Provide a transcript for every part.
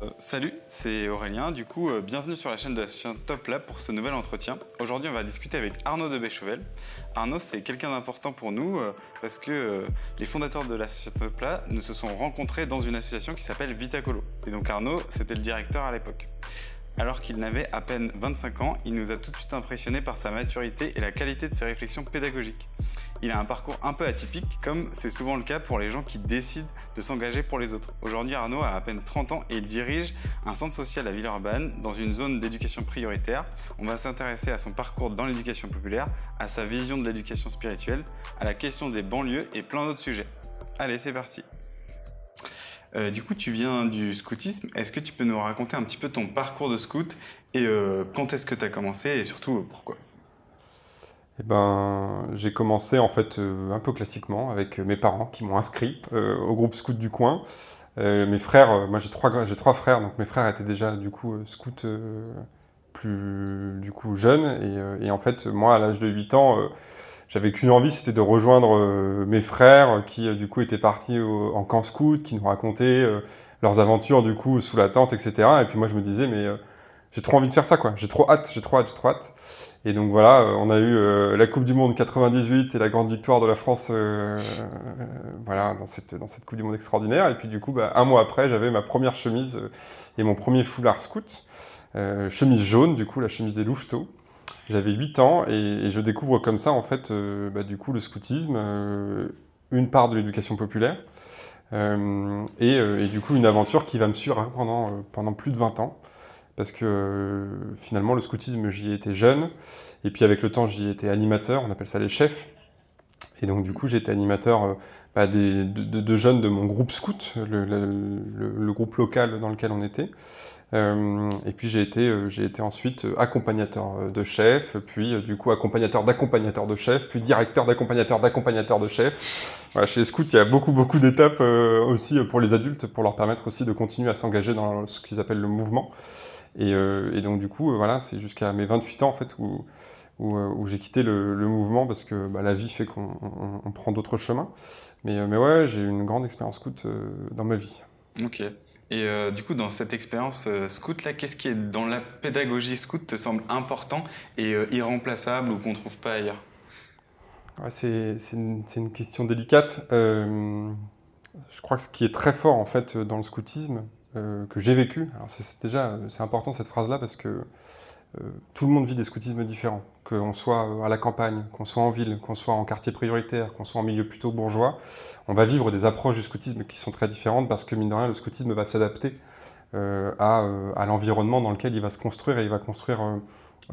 Euh, salut, c'est Aurélien. Du coup, euh, bienvenue sur la chaîne de l'association Top Lab pour ce nouvel entretien. Aujourd'hui, on va discuter avec Arnaud de Béchevel. Arnaud, c'est quelqu'un d'important pour nous euh, parce que les fondateurs de l'association Top Lab nous se sont rencontrés dans une association qui s'appelle Vitacolo. Et donc Arnaud, c'était le directeur à l'époque. Alors qu'il n'avait à peine 25 ans, il nous a tout de suite impressionnés par sa maturité et la qualité de ses réflexions pédagogiques. Il a un parcours un peu atypique, comme c'est souvent le cas pour les gens qui décident de s'engager pour les autres. Aujourd'hui, Arnaud a à peine 30 ans et il dirige un centre social à Villeurbanne, dans une zone d'éducation prioritaire. On va s'intéresser à son parcours dans l'éducation populaire, à sa vision de l'éducation spirituelle, à la question des banlieues et plein d'autres sujets. Allez, c'est parti. Euh, du coup, tu viens du scoutisme. Est-ce que tu peux nous raconter un petit peu ton parcours de scout et euh, quand est-ce que tu as commencé et surtout pourquoi? Eh ben, j'ai commencé en fait euh, un peu classiquement avec mes parents qui m'ont inscrit euh, au groupe scout du coin. Euh, mes frères, moi j'ai trois, j'ai trois frères, donc mes frères étaient déjà du coup scouts plus du coup jeunes et, et, en fait moi à l'âge de 8 ans j'avais qu'une envie, c'était de rejoindre mes frères qui du coup étaient partis en camp scout, qui nous racontaient leurs aventures du coup sous la tente, etc. Et puis moi je me disais mais j'ai trop envie de faire ça quoi, j'ai trop hâte, j'ai trop hâte, j'ai trop hâte. Et donc voilà, euh, on a eu euh, la Coupe du Monde 98 et la grande victoire de la France euh, voilà, dans, cette, dans cette Coupe du Monde extraordinaire. Et puis du coup, bah, un mois après, j'avais ma première chemise et mon premier foulard scout. chemise jaune, du coup, la chemise des louveteaux. J'avais 8 ans et, je découvre comme ça, en fait, bah, du coup, le scoutisme, une part de l'éducation populaire. Et, du coup, une aventure qui va me suivre pendant, pendant plus de 20 ans parce que euh, finalement le scoutisme j'y étais jeune et puis avec le temps j'y étais animateur, on appelle ça les chefs. Et donc du coup j'étais animateur euh, bah, des, de, jeunes de mon groupe scout, le, le, groupe local dans lequel on était. Euh, et puis j'ai été, j'ai été ensuite accompagnateur de chef, puis du coup accompagnateur d'accompagnateur de chef, puis directeur d'accompagnateur d'accompagnateur de chef. Voilà, chez les scouts, il y a beaucoup beaucoup d'étapes aussi pour les adultes, pour leur permettre aussi de continuer à s'engager dans ce qu'ils appellent le mouvement. Euh, et, donc du coup, euh, voilà, c'est jusqu'à mes 28 ans en fait où, où, euh, j'ai quitté le, mouvement parce que bah, la vie fait qu'on prend d'autres chemins. Mais, mais ouais, j'ai eu une grande expérience scout dans ma vie. Ok. Et du coup, dans cette expérience scout là, qu'est-ce qui est dans la pédagogie scout te semble important et irremplaçable ou qu'on trouve pas ailleurs? C'est une, une, question délicate. je crois que ce qui est très fort en fait dans le scoutisme, euh, que j'ai vécu. Alors c'est déjà c'est important cette phrase-là parce que euh, tout le monde vit des scoutismes différents, qu'on soit euh, à la campagne, qu'on soit en ville, qu'on soit en quartier prioritaire, qu'on soit en milieu plutôt bourgeois, on va vivre des approches du scoutisme qui sont très différentes parce que mine de rien le scoutisme va s'adapter à, l'environnement dans lequel il va se construire et il va construire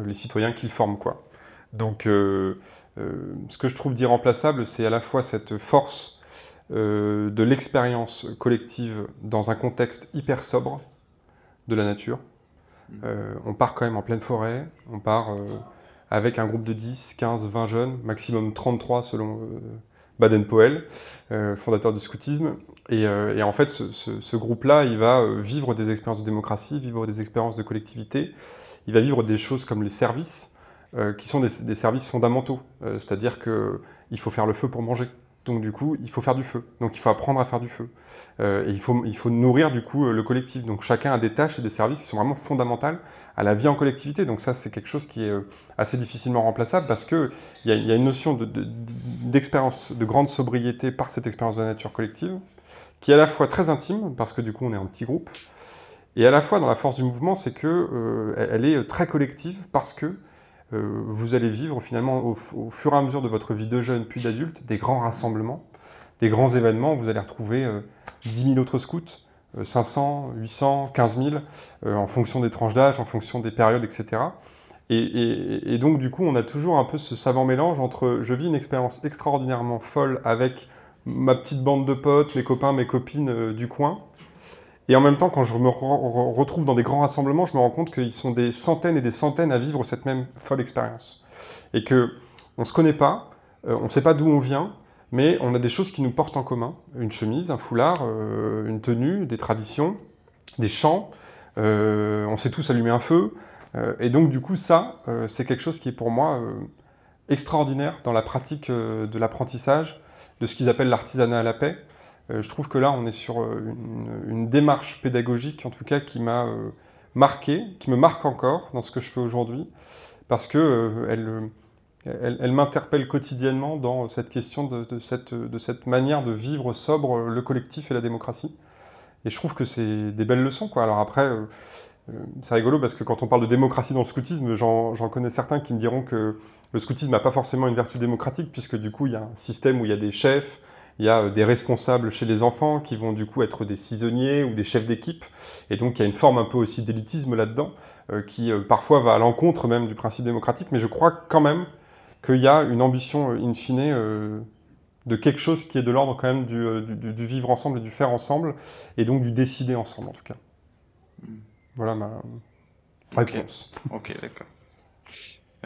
les citoyens qu'il forme. Donc ce que je trouve d'irremplaçable, c'est à la fois cette force euh, de l'expérience collective dans un contexte hyper sobre de la nature. Mmh. Euh, on part quand même en pleine forêt, on part euh, avec un groupe de 10, 15, 20 jeunes, maximum 33 selon Baden-Powell, fondateur du scoutisme. Et, en fait, ce, groupe-là, il va vivre des expériences de démocratie, vivre des expériences de collectivité, il va vivre des choses comme les services, qui sont des, des services fondamentaux. C'est-à-dire qu'il faut faire le feu pour manger. Donc du coup, il faut faire du feu. Donc il faut apprendre à faire du feu. Euh, et il faut, il faut nourrir du coup euh, le collectif. Donc chacun a des tâches et des services qui sont vraiment fondamentales à la vie en collectivité. Donc ça, c'est quelque chose qui est euh, assez difficilement remplaçable parce que il y a, une notion d'expérience, de, de, grande sobriété par cette expérience de la nature collective, qui est à la fois très intime parce que du coup on est un petit groupe, et à la fois dans la force du mouvement, c'est que elle est très collective parce que vous allez vivre finalement au, fur et à mesure de votre vie de jeune puis d'adulte des grands rassemblements, des grands événements. Vous allez retrouver 10 euh, 000 autres scouts, 500, 800, 15 000, en fonction des tranches d'âge, en fonction des périodes, etc. Et, donc du coup, on a toujours un peu ce savant mélange entre je vis une expérience extraordinairement folle avec ma petite bande de potes, mes copains, mes copines euh, du coin, et en même temps, quand je me retrouve dans des grands rassemblements, je me rends compte qu'ils sont des centaines et des centaines à vivre cette même folle expérience. Et que on se connaît pas, euh, on ne sait pas d'où on vient, mais on a des choses qui nous portent en commun. Une chemise, un foulard, euh, une tenue, des traditions, des chants. Euh, on sait tous allumer un feu. et donc, du coup, ça, c'est quelque chose qui est pour moi extraordinaire dans la pratique de l'apprentissage, de ce qu'ils appellent l'artisanat à la paix. Je trouve que là, on est sur une, démarche pédagogique, en tout cas, qui m'a marqué, qui me marque encore dans ce que je fais aujourd'hui, parce que elle, elle, m'interpelle quotidiennement dans cette question de, cette, manière de vivre sobre le collectif et la démocratie. Et je trouve que c'est des belles leçons, quoi. Alors après, euh, euh, c'est rigolo parce que quand on parle de démocratie dans le scoutisme, j'en connais certains qui me diront que le scoutisme n'a pas forcément une vertu démocratique, puisque du coup, il y a un système où il y a des chefs, il y a euh, des responsables chez les enfants qui vont du coup être des saisonniers ou des chefs d'équipe, et donc il y a une forme un peu aussi d'élitisme là-dedans, qui parfois va à l'encontre même du principe démocratique, mais je crois quand même qu'il y a une ambition in fine de quelque chose qui est de l'ordre quand même euh, du, vivre ensemble et du faire ensemble, et donc du décider ensemble en tout cas. Hmm. Voilà ma réponse. Ok, d'accord.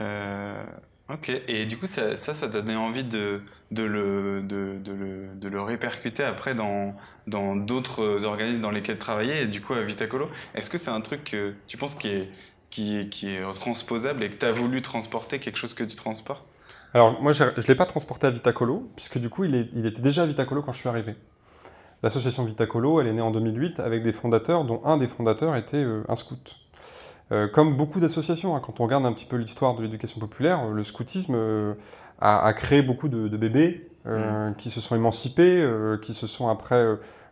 Euh, ok, et du coup ça, ça, t'a donné envie de, de, le, de, le, de le répercuter après dans dans d'autres organismes dans lesquels travailler, et du coup à Vitacolo. Est-ce que c'est un truc que tu penses qui est, qui est, qui est transposable et que tu as voulu transporter quelque chose que tu transportes? Alors, moi, je ne l'ai pas transporté à Vitacolo, puisque du coup, il, était déjà à Vitacolo quand je suis arrivé. L'association Vitacolo, elle est née en 2008 avec des fondateurs, dont un des fondateurs était euh, un scout. Euh, comme beaucoup d'associations, hein, quand on regarde un petit peu l'histoire de l'éducation populaire, le scoutisme euh, a, créé beaucoup de, bébés mmh. qui se sont émancipés, qui se sont après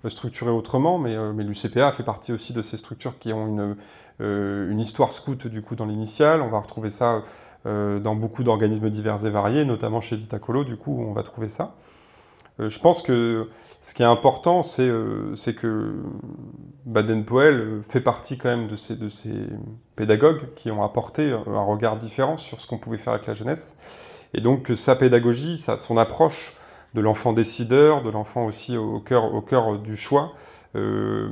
structurés autrement, mais, mais l'UCPA fait partie aussi de ces structures qui ont une, une histoire scout du coup dans l'initial. On va retrouver ça euh, dans beaucoup d'organismes divers et variés, notamment chez Vitacolo, du coup, on va trouver ça. Euh, je pense que ce qui est important, c'est euh, que Baden-Powell fait partie quand même de ces, pédagogues qui ont apporté un regard différent sur ce qu'on pouvait faire avec la jeunesse. Et donc sa pédagogie, son approche de l'enfant décideur, de l'enfant aussi au cœur, du choix, euh,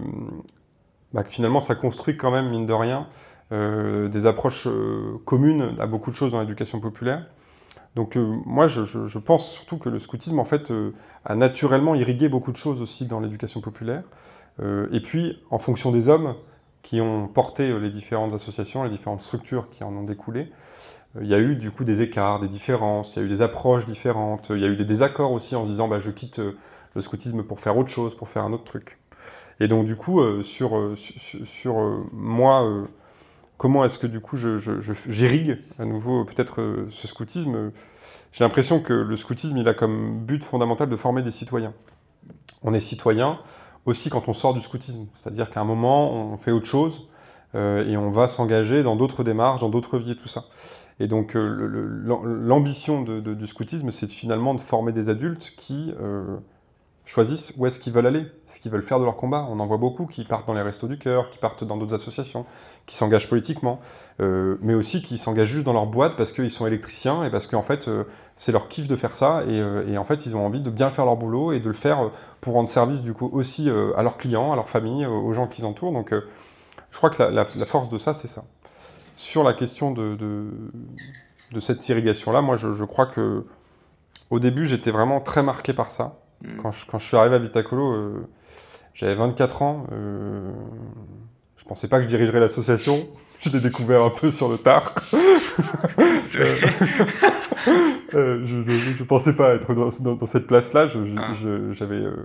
bah, finalement ça construit quand même, mine de rien, euh, des approches euh, communes à beaucoup de choses dans l'éducation populaire. Donc euh, moi, je, je, pense surtout que le scoutisme, en fait, a naturellement irrigué beaucoup de choses aussi dans l'éducation populaire. et puis, en fonction des hommes qui ont porté les différentes associations, les différentes structures qui en ont découlé, il y a eu du coup des écarts, des différences, il y a eu des approches différentes, il y a eu des désaccords aussi en se disant bah, je quitte le scoutisme pour faire autre chose, pour faire un autre truc. Et donc du coup, sur, sur moi, comment est-ce que du coup j'irrigue à nouveau peut-être euh, ce scoutisme? J'ai l'impression que le scoutisme, il a comme but fondamental de former des citoyens. On est citoyen aussi quand on sort du scoutisme, c'est-à-dire qu'à un moment, on fait autre chose euh, et on va s'engager dans d'autres démarches, dans d'autres vies et tout ça. Et donc euh, l'ambition du scoutisme, c'est finalement de former des adultes qui choisissent où est-ce qu'ils veulent aller, ce qu'ils veulent faire de leur combat. On en voit beaucoup qui partent dans les restos du cœur, qui partent dans d'autres associations, qui s'engagent politiquement, euh, mais aussi qui s'engagent juste dans leur boîte parce qu'ils sont électriciens et parce qu'en fait euh, c'est leur kiff de faire ça et, euh, et, en fait ils ont envie de bien faire leur boulot et de le faire pour rendre service du coup aussi à leurs clients, à leur famille, aux gens qui entourent. Donc je crois que la, la, la force de ça c'est ça. Sur la question de, de, de cette irrigation là, moi je, je crois que au début j'étais vraiment très marqué par ça. Mm. Quand je, quand je suis arrivé à Vitacolo, j'avais 24 ans. Je pensais pas que je dirigerais l'association. Je l'ai découvert un peu sur le tard. euh, je, je, je, pensais pas être dans, dans, dans cette place-là. Je, ah. j'avais, euh,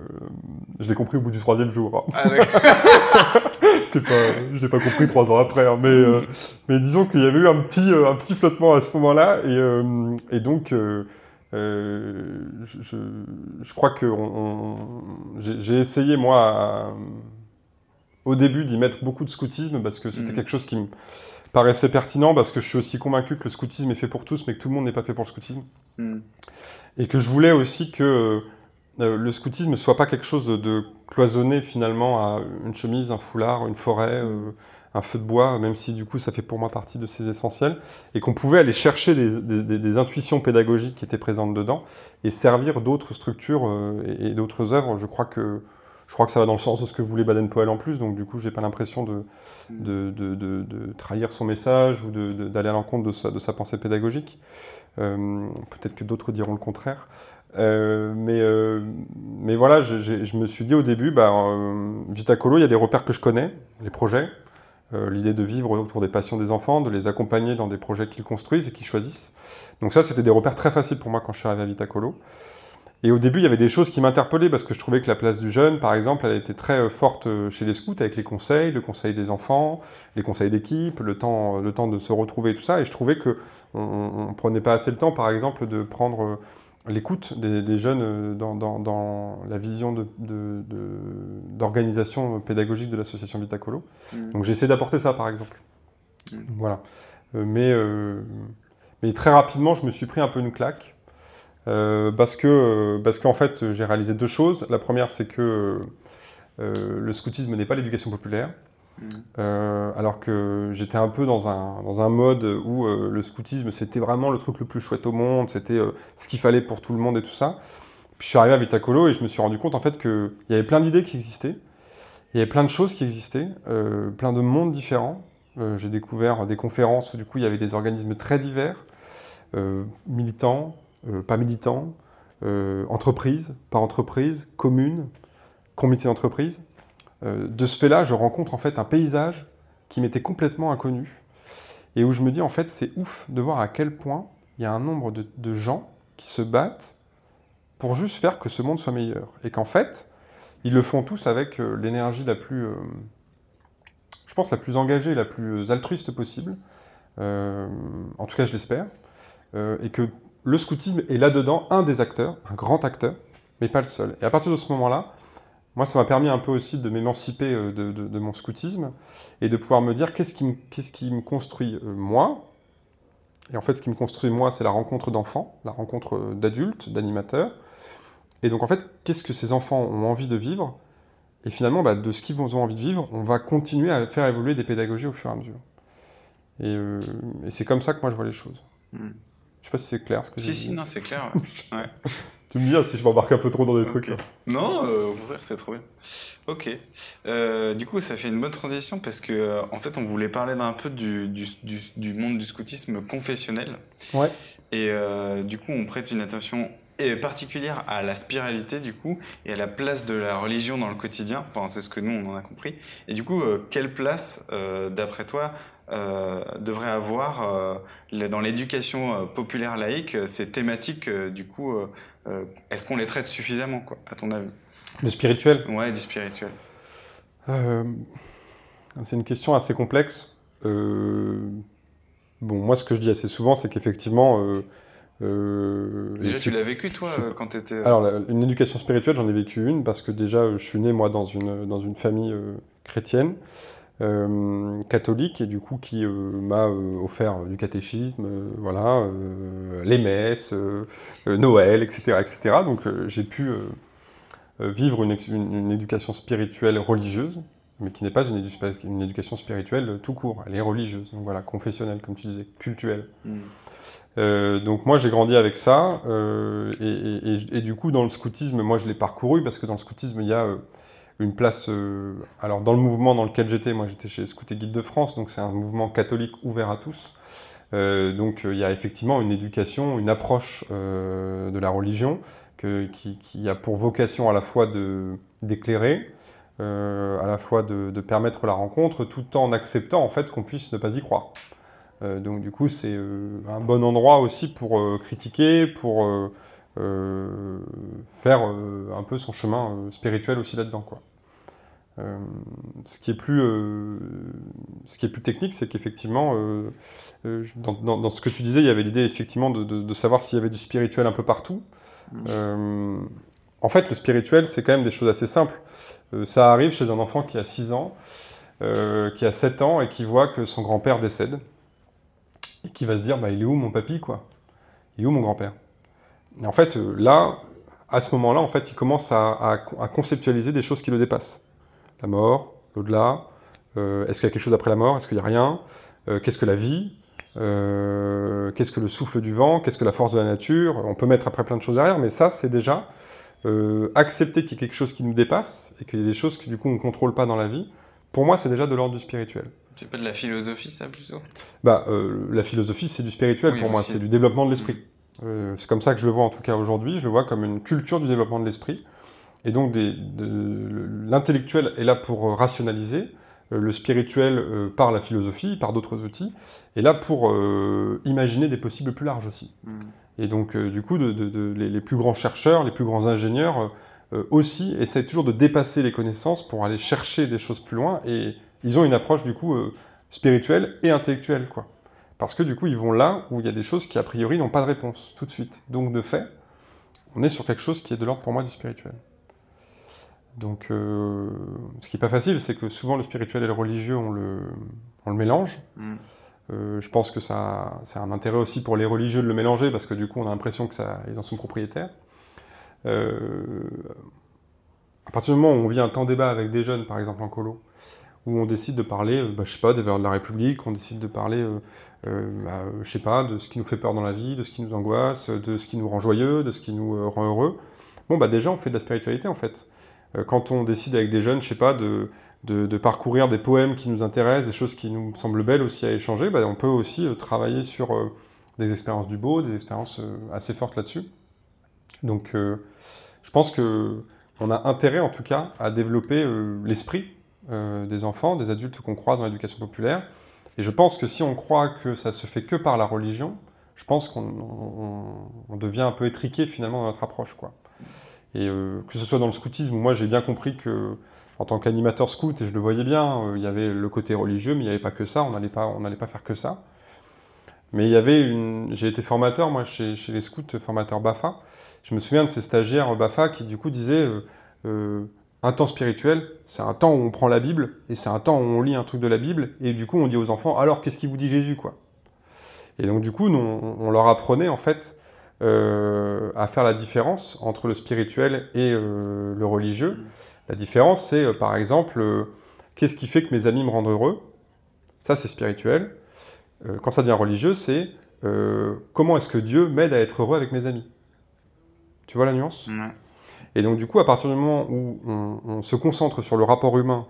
je l'ai compris au bout du troisième jour. Hein. Ah, c'est pas, je l'ai pas compris trois ans après. Hein, mais, euh, mais disons qu'il y avait eu un petit, euh, un petit flottement à ce moment-là, et, euh, et donc. Euh, je, crois que on, on, j'ai essayé moi à, au début d'y mettre beaucoup de scoutisme parce que c'était mm. quelque chose qui me paraissait pertinent parce que je suis aussi convaincu que le scoutisme est fait pour tous mais que tout le monde n'est pas fait pour le scoutisme. Mm. Et que je voulais aussi que euh, le scoutisme soit pas quelque chose de, cloisonné finalement à une chemise, un foulard, une forêt, euh, un feu de bois, même si du coup ça fait pour moi partie de ces essentiels, et qu'on pouvait aller chercher des, des, des, intuitions pédagogiques qui étaient présentes dedans et servir d'autres structures euh, et, et d'autres œuvres. Je crois que je crois que ça va dans le sens de ce que voulait Baden-Powell en plus, donc du coup, j'ai pas l'impression de, de, de, de, trahir son message ou d'aller à l'encontre de sa, de sa pensée pédagogique. Euh, Peut-être que d'autres diront le contraire. Euh, mais, euh, mais voilà, je, me suis dit au début, bah, euh, Vitacolo, il y a des repères que je connais, les projets, l'idée de vivre autour des passions des enfants, de les accompagner dans des projets qu'ils construisent et qu'ils choisissent. Donc ça, c'était des repères très faciles pour moi quand je suis arrivé à Vitacolo. Et au début, il y avait des choses qui m'interpellaient parce que je trouvais que la place du jeune, par exemple, elle était très euh, forte euh, chez les scouts avec les conseils, le conseil des enfants, les conseils d'équipe, le temps, le temps de se retrouver et tout ça. Et je trouvais que on, on prenait pas assez le temps, par exemple, de prendre euh, l'écoute des, des, jeunes dans, dans, dans, la vision d'organisation de, de, pédagogique de l'association Vitacolo. Mmh. Donc j'ai essayé d'apporter ça, par exemple. Mmh. Voilà. mais, euh, mais très rapidement, je me suis pris un peu une claque euh, parce que parce qu'en fait j'ai réalisé deux choses. La première c'est que euh, le scoutisme n'est pas l'éducation populaire. Euh, alors que j'étais un peu dans un, dans un mode où euh, le scoutisme c'était vraiment le truc le plus chouette au monde, c'était euh, ce qu'il fallait pour tout le monde et tout ça. Puis je suis arrivé à Vitacolo et je me suis rendu compte en fait qu'il y avait plein d'idées qui existaient, il y avait plein de choses qui existaient, plein de mondes différents. J'ai découvert des conférences où du coup il y avait des organismes très divers, militants, euh, pas militants, euh, entreprises, pas entreprises, communes, comité d'entreprise. Euh, de ce fait-là, je rencontre en fait un paysage qui m'était complètement inconnu et où je me dis en fait c'est ouf de voir à quel point il y a un nombre de, gens qui se battent pour juste faire que ce monde soit meilleur et qu'en fait ils le font tous avec euh, l'énergie la plus, je pense la plus engagée, la plus altruiste possible. En tout cas, je l'espère. et que le scoutisme est là-dedans un des acteurs, un grand acteur, mais pas le seul. Et à partir de ce moment-là, moi, ça m'a permis un peu aussi de m'émanciper de, de, mon scoutisme et de pouvoir me dire qu'est-ce qui, me, construit euh, moi. Et en fait, ce qui me construit moi, c'est la rencontre d'enfants, la rencontre d'adultes, d'animateurs. Et donc, en fait, qu'est-ce que ces enfants ont envie de vivre? Et finalement, bah, de ce qu'ils ont envie de vivre, on va continuer à faire évoluer des pédagogies au fur et à mesure. Et, euh, et c'est comme ça que moi, je vois les choses. Mmh. Je sais pas si c'est clair ce que Si, si, non, c'est clair. Ouais. tu me dis si je m'embarque un peu trop dans des okay. trucs. Là. Non, euh, au contraire, c'est trop bien. Ok. Euh, du coup, ça fait une bonne transition parce que, euh, en fait, on voulait parler d'un peu du, du, du, du, monde du scoutisme confessionnel. Ouais. Et du coup, on prête une attention particulière à la spiritualité du coup et à la place de la religion dans le quotidien. Enfin, c'est ce que nous on en a compris. Et du coup, quelle place, d'après toi, euh, devrait avoir euh, dans l'éducation euh, populaire laïque ces thématiques du coup est-ce qu'on les traite suffisamment quoi à ton avis? Le spirituel? Ouais du spirituel. C'est une question assez complexe. Bon moi ce que je dis assez souvent c'est qu'effectivement euh, déjà, tu l'as vécu, toi, je... quand tu étais... Alors, la, une éducation spirituelle, j'en ai vécu une, parce que déjà, je suis né, moi, dans une, dans une famille euh, chrétienne, euh, catholique, et du coup, qui euh, m'a euh, offert du catéchisme, voilà, les messes, Noël, etc., etc. Donc, j'ai pu vivre une, une, une, éducation spirituelle religieuse, mais qui n'est pas une, édu une, éducation spirituelle tout court, elle est religieuse, donc voilà, confessionnelle, comme tu disais, cultuelle. Mm. Euh, donc moi j'ai grandi avec ça euh, et, et, et, du coup dans le scoutisme moi je l'ai parcouru parce que dans le scoutisme il y a euh, une place euh, alors dans le mouvement dans lequel j'étais moi j'étais chez Scout Guide de France donc c'est un mouvement catholique ouvert à tous euh, donc il y a effectivement une éducation une approche de la religion qui, a pour vocation à la fois d'éclairer à la fois de, permettre la rencontre tout en acceptant en fait qu'on puisse ne pas y croire euh, donc du coup, c'est euh, un bon endroit aussi pour euh, critiquer, pour faire un peu son chemin spirituel aussi là-dedans, quoi. Euh, ce, qui est plus, euh, ce qui est plus technique, c'est qu'effectivement, euh, dans, dans, dans, ce que tu disais, il y avait l'idée effectivement de, de, de savoir s'il y avait du spirituel un peu partout. Mmh. en fait, le spirituel, c'est quand même des choses assez simples. ça arrive chez un enfant qui a 6 ans, qui a 7 ans et qui voit que son grand-père décède et qui va se dire bah il est où mon papy quoi? Il est où mon grand-père? Et en fait là, à ce moment-là, en fait, il commence à, à, à, conceptualiser des choses qui le dépassent. La mort, l'au-delà, euh, est-ce qu'il y a quelque chose après la mort, est-ce qu'il n'y a rien, euh, qu'est-ce que la vie, euh, qu'est-ce que le souffle du vent, qu'est-ce que la force de la nature, on peut mettre après plein de choses derrière, mais ça c'est déjà accepter qu'il y ait quelque chose qui nous dépasse et qu'il y ait des choses que du coup on ne contrôle pas dans la vie, pour moi c'est déjà de l'ordre du spirituel. C'est pas de la philosophie, ça, plutôt? Bah, la philosophie, c'est du spirituel oui, pour moi, c'est du développement de l'esprit. Mmh. C'est comme ça que je le vois, en tout cas aujourd'hui, je le vois comme une culture du développement de l'esprit. Et donc, l'intellectuel est là pour rationaliser, euh, le spirituel euh, par la philosophie, par d'autres outils, est là pour euh, imaginer des possibles plus larges aussi. Mmh. Et donc, du coup, les, plus grands chercheurs, les plus grands ingénieurs aussi essaient toujours de dépasser les connaissances pour aller chercher des choses plus loin. Et ils ont une approche, du coup, spirituelle et intellectuelle, quoi. Parce que, du coup, ils vont là où il y a des choses qui, a priori, n'ont pas de réponse tout de suite. Donc, de fait, on est sur quelque chose qui est de l'ordre, pour moi, du spirituel. Donc, euh, ce qui n'est pas facile, c'est que souvent le spirituel et le religieux, on le, on le mélange. Mm. Euh, je pense que ça, c'est un intérêt aussi pour les religieux de le mélanger, parce que du coup, on a l'impression qu'ils en sont propriétaires. Euh, à partir du moment où on vit un temps débat avec des jeunes, par exemple en colo, où on décide de parler, bah, je sais pas, des valeurs de la République, on décide de parler, bah, je sais pas, de ce qui nous fait peur dans la vie, de ce qui nous angoisse, de ce qui nous rend joyeux, de ce qui nous rend heureux. Bon, bah déjà, on fait de la spiritualité en fait. Euh, quand on décide avec des jeunes, je sais pas, de, parcourir des poèmes qui nous intéressent, des choses qui nous semblent belles aussi à échanger, bah, on peut aussi euh, travailler sur euh, des expériences du beau, des expériences assez fortes là-dessus. Donc, je pense que on a intérêt, en tout cas, à développer l'esprit des enfants, des adultes qu'on croit dans l'éducation populaire. Et je pense que si on croit que ça se fait que par la religion, je pense qu'on devient un peu étriqué finalement dans notre approche, quoi. Et euh, que ce soit dans le scoutisme, moi j'ai bien compris que en tant qu'animateur scout, et je le voyais bien, euh, il y avait le côté religieux, mais il n'y avait pas que ça, on n'allait pas, pas faire que ça. Mais il y avait une... J'ai été formateur, moi, chez, les scouts, formateur BAFA. Je me souviens de ces stagiaires BAFA qui, du coup, disaient euh, un temps spirituel, c'est un temps où on prend la Bible, et c'est un temps où on lit un truc de la Bible, et du coup, on dit aux enfants, alors, qu'est-ce qu'il vous dit Jésus, quoi? Et donc, du coup, on leur apprenait, en fait, euh, à faire la différence entre le spirituel et euh, le religieux. La différence, c'est euh, par exemple, qu'est-ce qui fait que mes amis me rendent heureux? Ça, c'est spirituel. quand ça devient religieux, c'est comment est-ce que Dieu m'aide à être heureux avec mes amis? Tu vois la nuance? Et donc, du coup, à partir du moment où on, on, se concentre sur le rapport humain,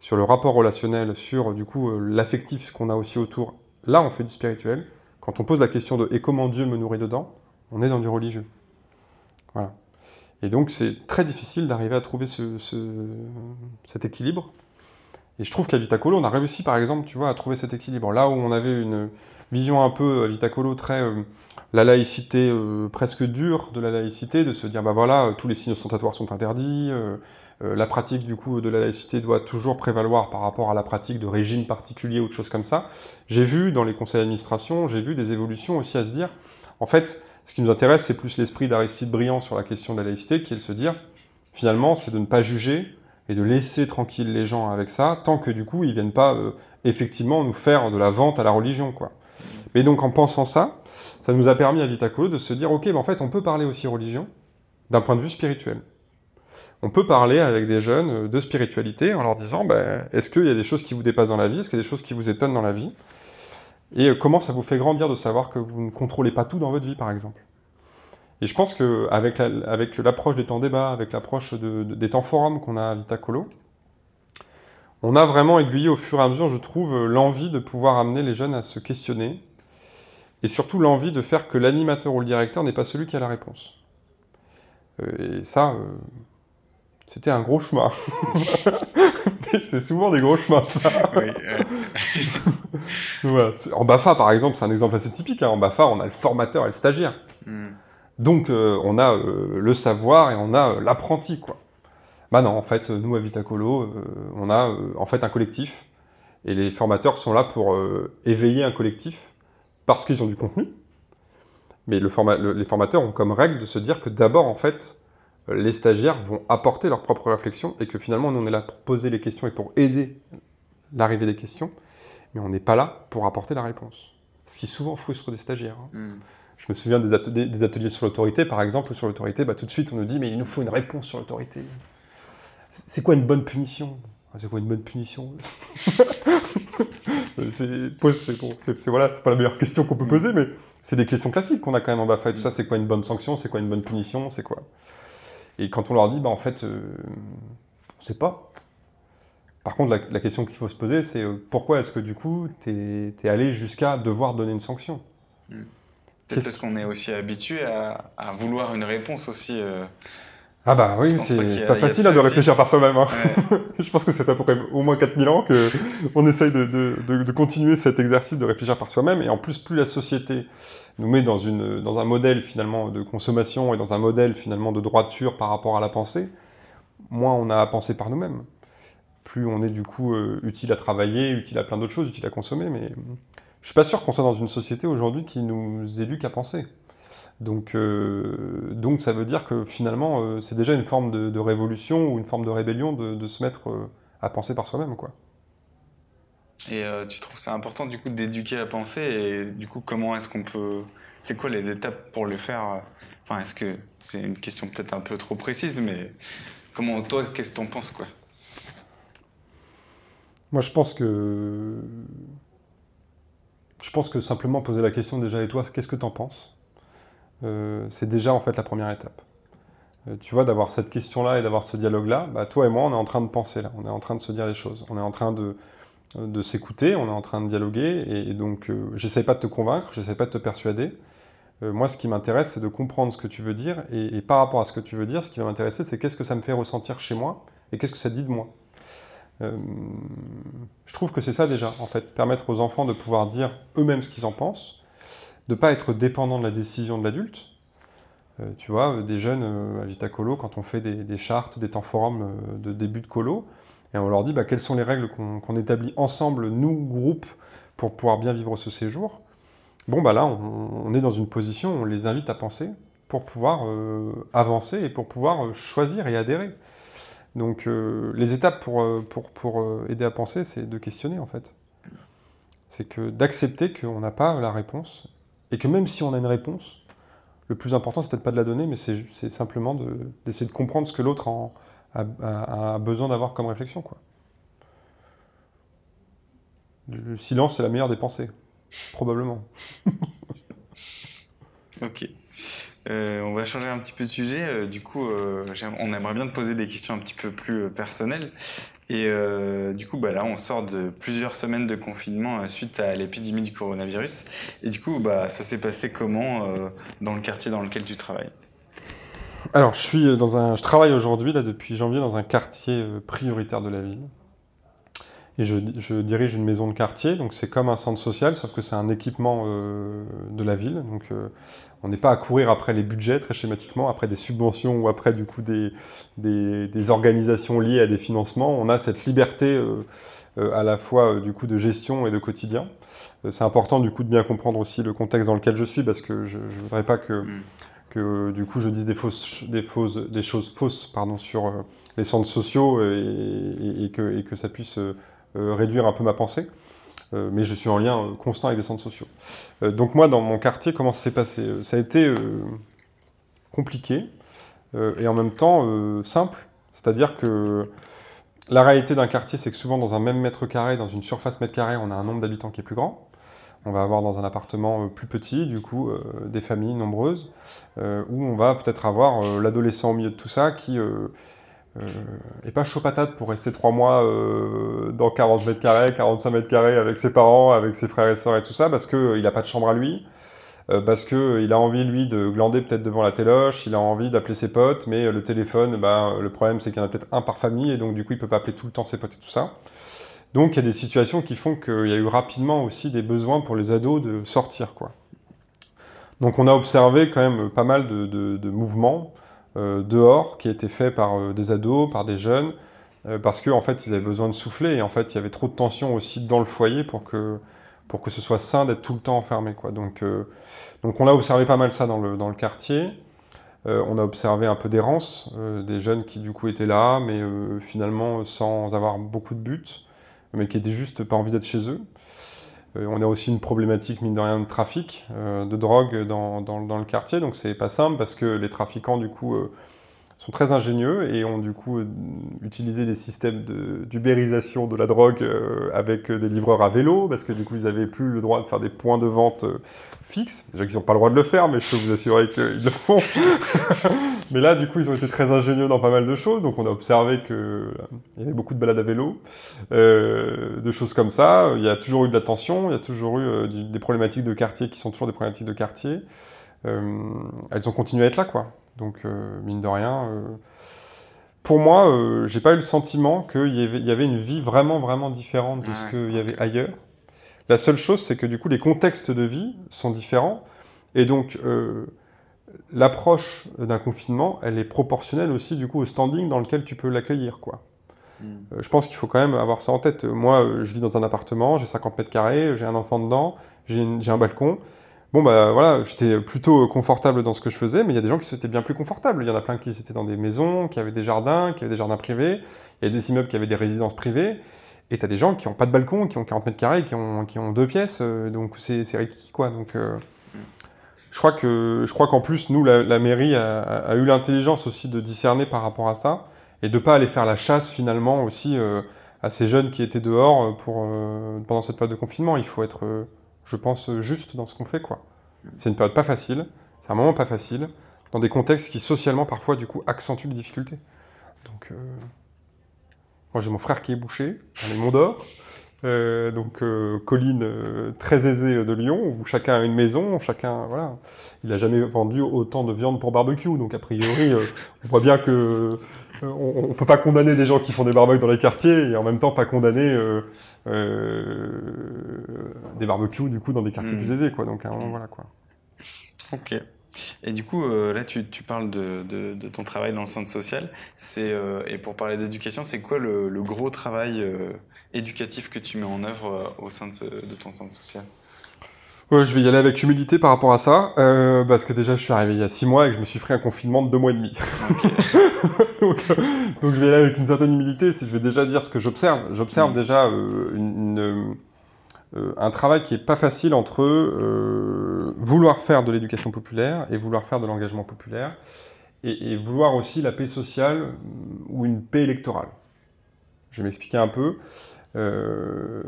sur le rapport relationnel, sur du coup l'affectif qu'on a aussi autour, là, on fait du spirituel. Quand on pose la question de et comment Dieu me nourrit dedans, on est dans du religieux. Voilà. Et donc c'est très difficile d'arriver à trouver ce, cet équilibre. Et je trouve qu'à Vitacolo, on a réussi par exemple, tu vois, à trouver cet équilibre. Là où on avait une vision un peu à Vitacolo très euh, la laïcité euh, presque dure de la laïcité, de se dire bah voilà, tous les signes ostentatoires sont interdits, euh, la pratique du coup de la laïcité doit toujours prévaloir par rapport à la pratique de régime particulier ou de choses comme ça. J'ai vu dans les conseils d'administration, j'ai vu des évolutions aussi à se dire, en fait, ce qui nous intéresse, c'est plus l'esprit d'Aristide Briand sur la question de la laïcité, qui est de se dire, finalement, c'est de ne pas juger et de laisser tranquille les gens avec ça, tant que du coup, ils viennent pas euh, effectivement nous faire de la vente à la religion, quoi. Mais donc, en pensant ça, ça nous a permis à Vitacolo de se dire, ok, ben en fait, on peut parler aussi religion d'un point de vue spirituel. On peut parler avec des jeunes euh, de spiritualité en leur disant, ben, est-ce qu'il y a des choses qui vous dépassent dans la vie? Est-ce qu'il y a des choses qui vous étonnent dans la vie? Et euh, comment ça vous fait grandir de savoir que vous ne contrôlez pas tout dans votre vie, par exemple? Et je pense qu'avec avec l'approche des temps débat, avec l'approche des temps forums qu'on a à Vitacolo, on a vraiment aiguillé au fur et à mesure, je trouve, l'envie de pouvoir amener les jeunes à se questionner, et surtout l'envie de faire que l'animateur ou le directeur n'est pas celui qui a la réponse. Euh, et ça, euh, c'était un gros chemin. c'est souvent des gros chemins, ça. En BAFA, par exemple, c'est un exemple assez typique. Hein. En BAFA, on a le formateur et le stagiaire. Hmm. Donc, euh, on a euh, le savoir et on a euh, l'apprenti, quoi. Bah non, en fait, nous, à Vitacolo, on a en fait un collectif. Et les formateurs sont là pour éveiller un collectif parce qu'ils ont du contenu. Mais le les formateurs ont comme règle de se dire que d'abord, en fait, les stagiaires vont apporter leur propre réflexion et que finalement, nous, on est là pour poser les questions et pour aider l'arrivée des questions mais on n'est pas là pour apporter la réponse. Ce qui souvent frustre des stagiaires. Hein. Hmm. Je me souviens des ateliers, des ateliers sur l'autorité, par exemple, sur l'autorité, bah, tout de suite on nous dit mais il nous faut une réponse sur l'autorité. C'est quoi une bonne punition? Ah, C'est quoi une bonne punition? C'est voilà, pas la meilleure question qu'on peut poser, mais c'est des questions classiques qu'on a quand même en BAFA et tout ça. C'est quoi une bonne sanction? C'est quoi une bonne punition? C'est quoi? Et quand on leur dit, bah en fait, euh, on sait pas. Par contre, la, question qu'il faut se poser, c'est euh, pourquoi est-ce que du coup, tu es, allé jusqu'à devoir donner une sanction? Hmm. Peut-être parce qu'on est aussi habitué à, vouloir une réponse aussi euh, Ah bah oui, c'est pas facile hein, de réfléchir par soi-même. Hein. je pense que ça fait à peu près au moins 4000 ans que on essaye de, de, de, continuer cet exercice de réfléchir par soi-même. Et en plus, plus la société nous met dans, une, dans un modèle finalement de consommation et dans un modèle finalement de droiture par rapport à la pensée, moins on a à penser par nous-mêmes. Plus on est du coup euh, utile à travailler, utile à plein d'autres choses, utile à consommer. Mais je suis pas sûr qu'on soit dans une société aujourd'hui qui nous éduque à penser. Donc, euh, donc ça veut dire que finalement, euh, c'est déjà une forme de, révolution ou une forme de rébellion de, se mettre à penser par soi-même. quoi. Et tu trouves ça important du coup d'éduquer à penser et du coup comment est-ce qu'on peut... C'est quoi les étapes pour le faire Enfin, est-ce que c'est une question peut-être un peu trop précise, mais comment toi, qu'est-ce que t'en penses quoi? Moi, je pense que je pense que simplement poser la question déjà et toi, qu'est-ce que t'en penses? Euh, c'est déjà en fait la première étape. Euh, tu vois, d'avoir cette question-là et d'avoir ce dialogue-là, bah, toi et moi, on est en train de penser là, on est en train de se dire les choses, on est en train de, de s'écouter, on est en train de dialoguer, et, donc euh, j'essaie pas de te convaincre, j'essaie pas de te persuader. moi, ce qui m'intéresse, c'est de comprendre ce que tu veux dire, et, par rapport à ce que tu veux dire, ce qui va m'intéresser, c'est qu'est-ce que ça me fait ressentir chez moi, et qu'est-ce que ça dit de moi. je trouve que c'est ça déjà, en fait, permettre aux enfants de pouvoir dire eux-mêmes ce qu'ils en pensent, de pas être dépendant de la décision de l'adulte. Euh, tu vois, des jeunes euh, à Vita Colo, quand on fait des, chartes, des temps forums euh, de début de colo, et on leur dit bah, quelles sont les règles qu'on établit ensemble, nous, groupe, pour pouvoir bien vivre ce séjour? Bon, bah là, on, est dans une position où on les invite à penser pour pouvoir avancer et pour pouvoir choisir et adhérer. Donc, les étapes pour, aider à penser, c'est de questionner en fait. C'est que d'accepter qu'on n'a pas la réponse et que même si on a une réponse, le plus important, c'est peut-être pas de la donner, mais c'est simplement d'essayer de, comprendre ce que l'autre a, besoin d'avoir comme réflexion. Quoi. Le silence, c'est la meilleure des pensées, probablement. ok. Euh, on va changer un petit peu de sujet. Euh, du coup, euh, on aimerait bien te poser des questions un petit peu plus personnelles. Et du coup, bah là, on sort de plusieurs semaines de confinement suite à l'épidémie du coronavirus. Et du coup, bah, ça s'est passé comment dans le quartier dans lequel tu travailles? Alors, je suis dans un, je travaille aujourd'hui là depuis janvier dans un quartier prioritaire de la ville et je, dirige une maison de quartier, donc c'est comme un centre social, sauf que c'est un équipement euh, de la ville. Donc euh, on n'est pas à courir après les budgets très schématiquement, après des subventions ou après du coup des, des, organisations liées à des financements. On a cette liberté euh, à la fois du coup de gestion et de quotidien. c'est important du coup de bien comprendre aussi le contexte dans lequel je suis parce que je, ne voudrais pas que mm. Que du coup je dise des choses fausses pardon sur les centres sociaux et, que, ça puisse euh, réduire un peu ma pensée. Euh, mais je suis en lien euh, constant avec des centres sociaux. donc moi, dans mon quartier, comment ça s'est passé? Ça a été compliqué et en même temps simple. C'est-à-dire que la réalité d'un quartier, c'est que souvent dans un même mètre carré, dans une surface mètre carré, on a un nombre d'habitants qui est plus grand. On va avoir dans un appartement plus petit, du coup, des familles nombreuses, où on va peut-être avoir l'adolescent au milieu de tout ça qui euh, et pas chaud patate pour rester trois mois euh, dans 40 mètres carrés, 45 mètres carrés avec ses parents, avec ses frères et sœurs et tout ça, parce que euh, il n'a pas de chambre à lui, parce que il a envie lui de glander peut-être devant la téloche, il a envie d'appeler ses potes, mais le téléphone, ben, le problème c'est qu'il y en a peut-être un par famille et donc du coup il peut pas appeler tout le temps ses potes et tout ça. Donc il y a des situations qui font qu'il y a eu rapidement aussi des besoins pour les ados de sortir quoi. Donc on a observé quand même pas mal de, de, mouvements euh, dehors qui a été fait par euh, des ados, par des jeunes, euh, parce qu'en en fait ils avaient besoin de souffler et en fait il y avait trop de tension aussi dans le foyer pour que pour que ce soit sain d'être tout le temps enfermé quoi. Donc donc on a observé pas mal ça dans le dans le quartier. on a observé un peu d'errance, des jeunes qui du coup étaient là, mais finalement sans avoir beaucoup de buts, mais qui étaient juste pas envie d'être chez eux. Euh, on a aussi une problématique, mine de rien, de trafic euh, de drogue dans, le quartier, donc c'est pas simple parce que les trafiquants, du coup, euh, sont très ingénieux et ont du coup utilisé des systèmes d'ubérisation de, la drogue avec des livreurs à vélo, parce que du coup ils n'avaient plus le droit de faire des points de vente fixes. Déjà qu'ils n'ont pas le droit de le faire, mais je peux vous assurer qu'ils le font. mais là, du coup, ils ont été très ingénieux dans pas mal de choses. Donc, on a observé qu'il euh, y avait beaucoup de balades à vélo, euh, de choses comme ça. Il y a toujours eu de la tension, il y a toujours eu euh, des problématiques de quartier qui sont toujours des problématiques de quartier. elles ont continué à être là, quoi. Donc, mine de rien, pour moi, j'ai pas eu le sentiment qu'il y, avait une vie vraiment, vraiment différente de ce qu'il y avait ailleurs. La seule chose, c'est que du coup, les contextes de vie sont différents. Et donc, l'approche d'un confinement, elle est proportionnelle aussi du coup au standing dans lequel tu peux l'accueillir, quoi. Hmm. Euh, je pense qu'il faut quand même avoir ça en tête. Moi, euh, je vis dans un appartement, j'ai 50 mètres carrés, j'ai un enfant dedans, j'ai un balcon. Bon, bah voilà, j'étais plutôt confortable dans ce que je faisais, mais il y a des gens qui étaient bien plus confortables. Il y en a plein qui étaient dans des maisons, qui avaient des jardins, qui avaient des jardins privés. Il y a des immeubles qui avaient des résidences privées. Et t'as des gens qui n'ont pas de balcon, qui ont 40 mètres carrés, qui ont, qui ont deux pièces. Euh, donc c'est requis, quoi. Donc je crois que je qu'en plus nous la, mairie a, eu l'intelligence aussi de discerner par rapport à ça et de pas aller faire la chasse finalement aussi euh, à ces jeunes qui étaient dehors euh, pour euh, pendant cette période de confinement. Il faut être, je pense, juste dans ce qu'on fait quoi. C'est une période pas facile, c'est un moment pas facile dans des contextes qui socialement parfois du coup accentuent les difficultés. Donc moi j'ai mon frère qui est bouché, on est Mont euh, donc euh, colline euh, très aisée de Lyon, où chacun a une maison, chacun, voilà. Il n'a jamais vendu autant de viande pour barbecue, donc a priori, on voit bien que on, ne peut pas condamner des gens qui font des barbecues dans les quartiers et en même temps pas condamner des barbecues du coup dans des quartiers hmm. plus aisés, quoi. Donc hein, voilà quoi. Ok. Et du coup, là, tu, parles de, ton travail dans le centre social. C'est et pour parler d'éducation, c'est quoi le, le, gros travail éducatif que tu mets en œuvre euh, au sein de, ton centre social? Ouais, je vais y aller avec humilité par rapport à ça, euh, parce que déjà je suis arrivé il y a six mois et que je me suis fait un confinement de deux mois et demi. donc, euh, donc, je vais y aller avec une certaine humilité, si je vais déjà dire ce que j'observe. J'observe mm. déjà une, un travail qui est pas facile entre vouloir faire de l'éducation populaire et vouloir faire de l'engagement populaire, et, vouloir aussi la paix sociale ou une paix électorale. Je vais m'expliquer un peu. Euh,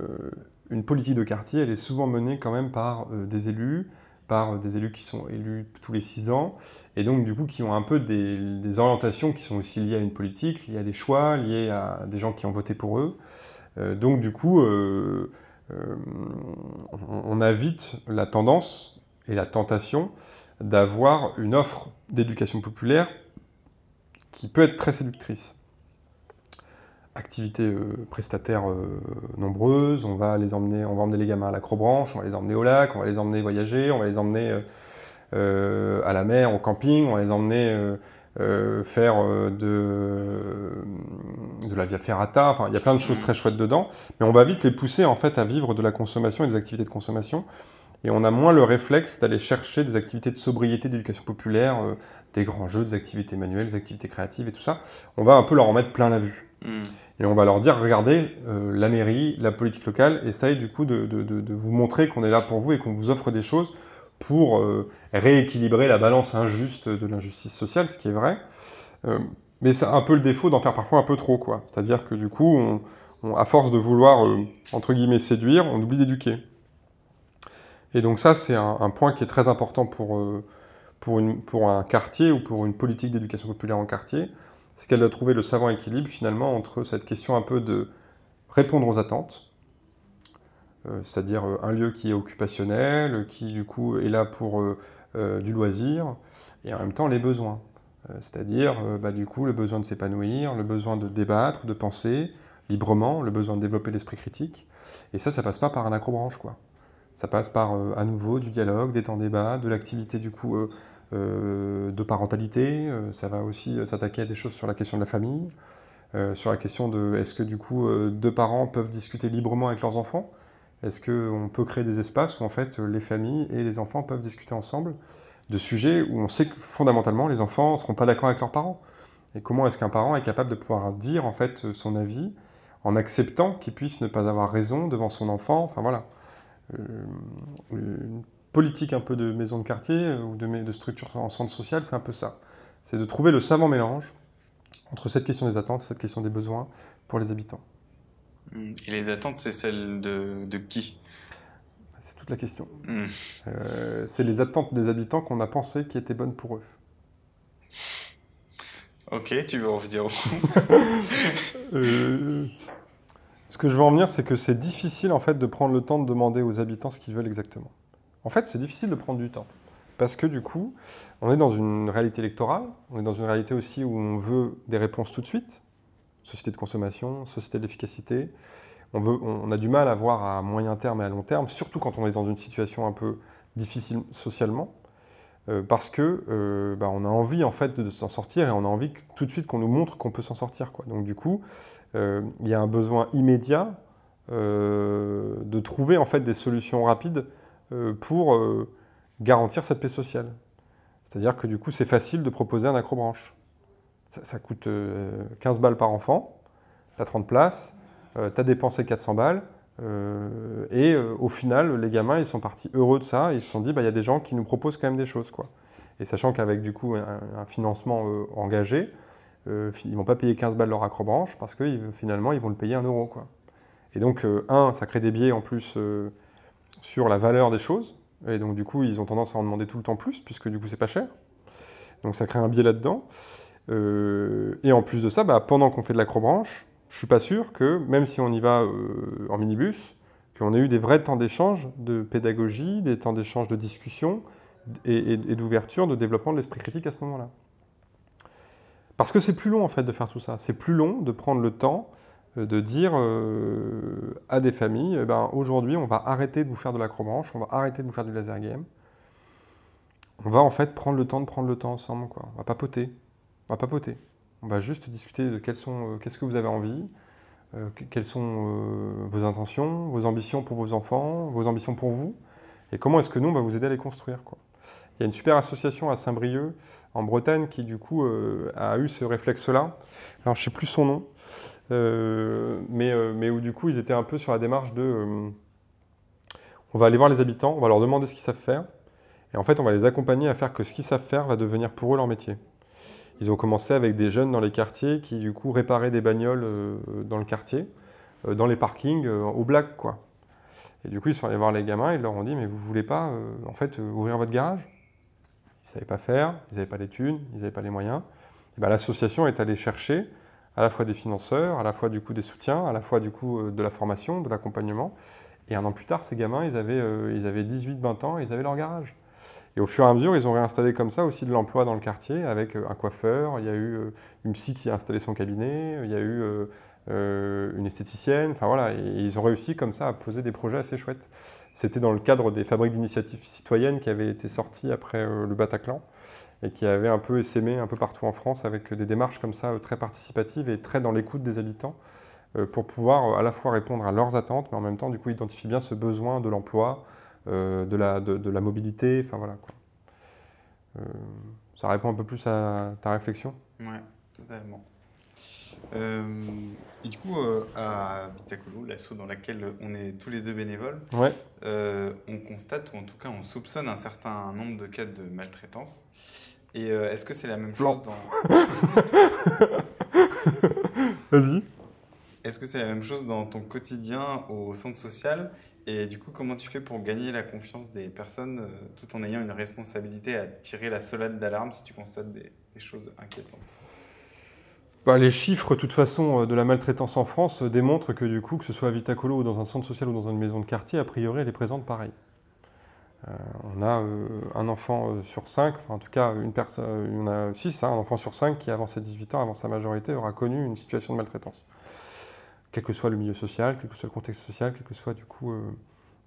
une politique de quartier, elle est souvent menée quand même par euh, des élus, par euh, des élus qui sont élus tous les six ans, et donc du coup qui ont un peu des, orientations qui sont aussi liées à une politique, liées à des choix, liées à des gens qui ont voté pour eux. donc du coup, on, on, a vite la tendance et la tentation d'avoir une offre d'éducation populaire qui peut être très séductrice. Activités euh, prestataires euh, nombreuses, on va les emmener, on va les gamins à l'acrobranche, on va les emmener au lac, on va les emmener voyager, on va les emmener euh, à la mer, au camping, on va les emmener faire de, de la via ferrata, enfin il y a plein de choses très chouettes dedans, mais on va vite les pousser en fait à vivre de la consommation et des activités de consommation, et on a moins le réflexe d'aller chercher des activités de sobriété, d'éducation populaire, des grands jeux, des activités manuelles, des activités créatives et tout ça. On va un peu leur en mettre plein la vue. Hmm. Et on va leur dire, regardez, euh, la mairie, la politique locale essaye du coup de, de, de, vous montrer qu'on est là pour vous et qu'on vous offre des choses pour euh, rééquilibrer la balance injuste de l'injustice sociale, ce qui est vrai. Euh, mais c'est un peu le défaut d'en faire parfois un peu trop, quoi. C'est-à-dire que du coup, on, à force de vouloir, entre guillemets, séduire, on oublie d'éduquer. Et donc ça, c'est un, point qui est très important pour, une, pour un quartier ou pour une politique d'éducation populaire en quartier, c'est qu'elle doit trouver le savant équilibre finalement entre cette question un peu de répondre aux attentes, euh, c'est-à-dire euh, un lieu qui est occupationnel, qui du coup est là pour euh, du loisir, et en même temps les besoins, c'est-à-dire bah, du coup le besoin de s'épanouir, le besoin de débattre, de penser librement, le besoin de développer l'esprit critique, et ça, ça passe pas par un accrobranche quoi. Ça passe par à nouveau du dialogue, des temps débats, de l'activité du coup euh, de parentalité, euh, ça va aussi euh, s'attaquer à des choses sur la question de la famille, sur la question de est-ce que du coup deux parents peuvent discuter librement avec leurs enfants? Est-ce qu'on peut créer des espaces où en fait les familles et les enfants peuvent discuter ensemble? De sujets où on sait que fondamentalement les enfants ne seront pas d'accord avec leurs parents Et comment est-ce qu'un parent est capable de pouvoir dire en fait son avis en acceptant qu'il puisse ne pas avoir raison devant son enfant? Enfin voilà politique un peu de maison de quartier euh, ou de, structure en centre social, c'est un peu ça. C'est de trouver le savant mélange entre cette question des attentes et cette question des besoins pour les habitants. Et les attentes, c'est celles de, de qui? Toute la question. Hmm. Euh, c'est les attentes des habitants qu'on a pensé qui étaient bonnes pour eux. Ok, tu veux revenir au euh, Ce que je veux en venir, c'est que c'est difficile en fait de prendre le temps de demander aux habitants ce qu'ils veulent exactement. En fait, c'est difficile de prendre du temps. Parce que du coup, on est dans une réalité électorale, on est dans une réalité aussi où on veut des réponses tout de suite, société de consommation, société de l'efficacité. On, a du mal à voir à moyen terme et à long terme, surtout quand on est dans une situation un peu difficile socialement, euh, parce que euh, bah, on a envie en fait de s'en sortir et on a envie tout de suite qu'on nous montre qu'on peut s'en sortir. Quoi. Donc du coup, euh, il y a un besoin immédiat de trouver en fait des solutions rapides pour garantir cette paix sociale. C'est-à-dire que du coup, c'est facile de proposer un accrobranche. Ça, ça coûte 15 balles par enfant, tu as 30 places, tu as dépensé 400 balles, euh, et euh, au final, les gamins, ils sont partis heureux de ça. Ils se sont dit, bah, il y a des gens qui nous proposent quand même des choses. Quoi. Et sachant qu'avec du coup un, financement euh, engagé, ils vont pas payer 15 balles leur accrobranche parce que finalement, ils vont le payer 1 euro. Quoi. Et donc, un, ça crée des biais en plus sur la valeur des choses. Et donc, du coup, ils ont tendance à en demander tout le temps plus, puisque du coup, c'est pas cher. Donc, ça crée un biais là-dedans. et en plus de ça, bah, pendant qu'on fait de l'acrobranche, je suis pas sûr que, même si on y va euh, en minibus, qu'on ait eu des vrais temps d'échange de pédagogie, des temps d'échange de discussion et, d'ouverture, de développement de l'esprit critique à ce moment-là. Parce que c'est plus long en fait de faire tout ça. C'est plus long de prendre le temps euh, de dire euh, à des familles, eh ben, aujourd'hui on va arrêter de vous faire de l'acrobranche, on va arrêter de vous faire du laser game. On va en fait prendre le temps de prendre le temps ensemble. Quoi. On va papoter. On va papoter. On va juste discuter de euh, qu'est-ce que vous avez envie, euh, quelles sont euh, vos intentions, vos ambitions pour vos enfants, vos ambitions pour vous, et comment est-ce que nous, on va vous aider à les construire. Il y a une super association à Saint-Brieuc, en Bretagne, qui du coup a eu ce réflexe-là. Alors je ne sais plus son nom, mais, mais où du coup ils étaient un peu sur la démarche de... on va aller voir les habitants, on va leur demander ce qu'ils savent faire, et en fait on va les accompagner à faire que ce qu'ils savent faire va devenir pour eux leur métier. Ils ont commencé avec des jeunes dans les quartiers qui, du coup, réparaient des bagnoles euh, dans le quartier, euh, dans les parkings, euh, au black, quoi. Et du coup, ils sont allés voir les gamins, ils leur ont dit, mais vous voulez pas, en fait, ouvrir votre garage? Ils ne savaient pas faire, ils n'avaient pas les thunes, ils n'avaient pas les moyens. Ben, l'association est allée chercher à la fois des financeurs, à la fois du coup des soutiens, à la fois du coup de la formation, de l'accompagnement. Et un an plus tard, ces gamins, ils avaient, ils avaient 18-20 ans, ils avaient leur garage. Et au fur et à mesure, ils ont réinstallé comme ça aussi de l'emploi dans le quartier avec euh, un coiffeur, il y a eu euh, une psy qui a installé son cabinet, il y a eu euh, une esthéticienne, enfin voilà, et ils ont réussi comme ça à poser des projets assez chouettes. C'était dans le cadre des fabriques d'initiatives citoyennes qui avaient été sorties après le Bataclan et qui avaient un peu essaimé un peu partout en France avec des démarches comme ça très participatives et très dans l'écoute des habitants pour pouvoir à la fois répondre à leurs attentes, mais en même temps du coup identifier bien ce besoin de l'emploi, de, la, de, la mobilité, enfin voilà. Quoi. Euh, ça répond un peu plus à ta réflexion? Ouais, totalement. Euh, et du coup, à Vitacolo, l'asso dans laquelle on est tous les deux bénévoles, ouais. on constate, ou en tout cas on soupçonne un certain nombre de cas de maltraitance. Et est-ce que c'est la même chose dans... Vas-y. Est-ce que c'est la même chose dans ton quotidien au centre social Et du coup, comment tu fais pour gagner la confiance des personnes euh, tout en ayant une responsabilité à tirer la solade d'alarme si tu constates des, choses inquiétantes bah, les chiffres, de toute façon, euh, de la maltraitance en France euh, démontrent que du coup, que ce soit à Vitacolo ou dans un centre social ou dans une maison de quartier, a priori, elle est présente pareil. on a un enfant sur cinq, enfin, en tout cas une personne, on a six, un enfant sur cinq qui avant ses 18 ans, avant sa majorité, aura connu une situation de maltraitance quel que soit le milieu social, quel que soit le contexte social, quel que soit du coup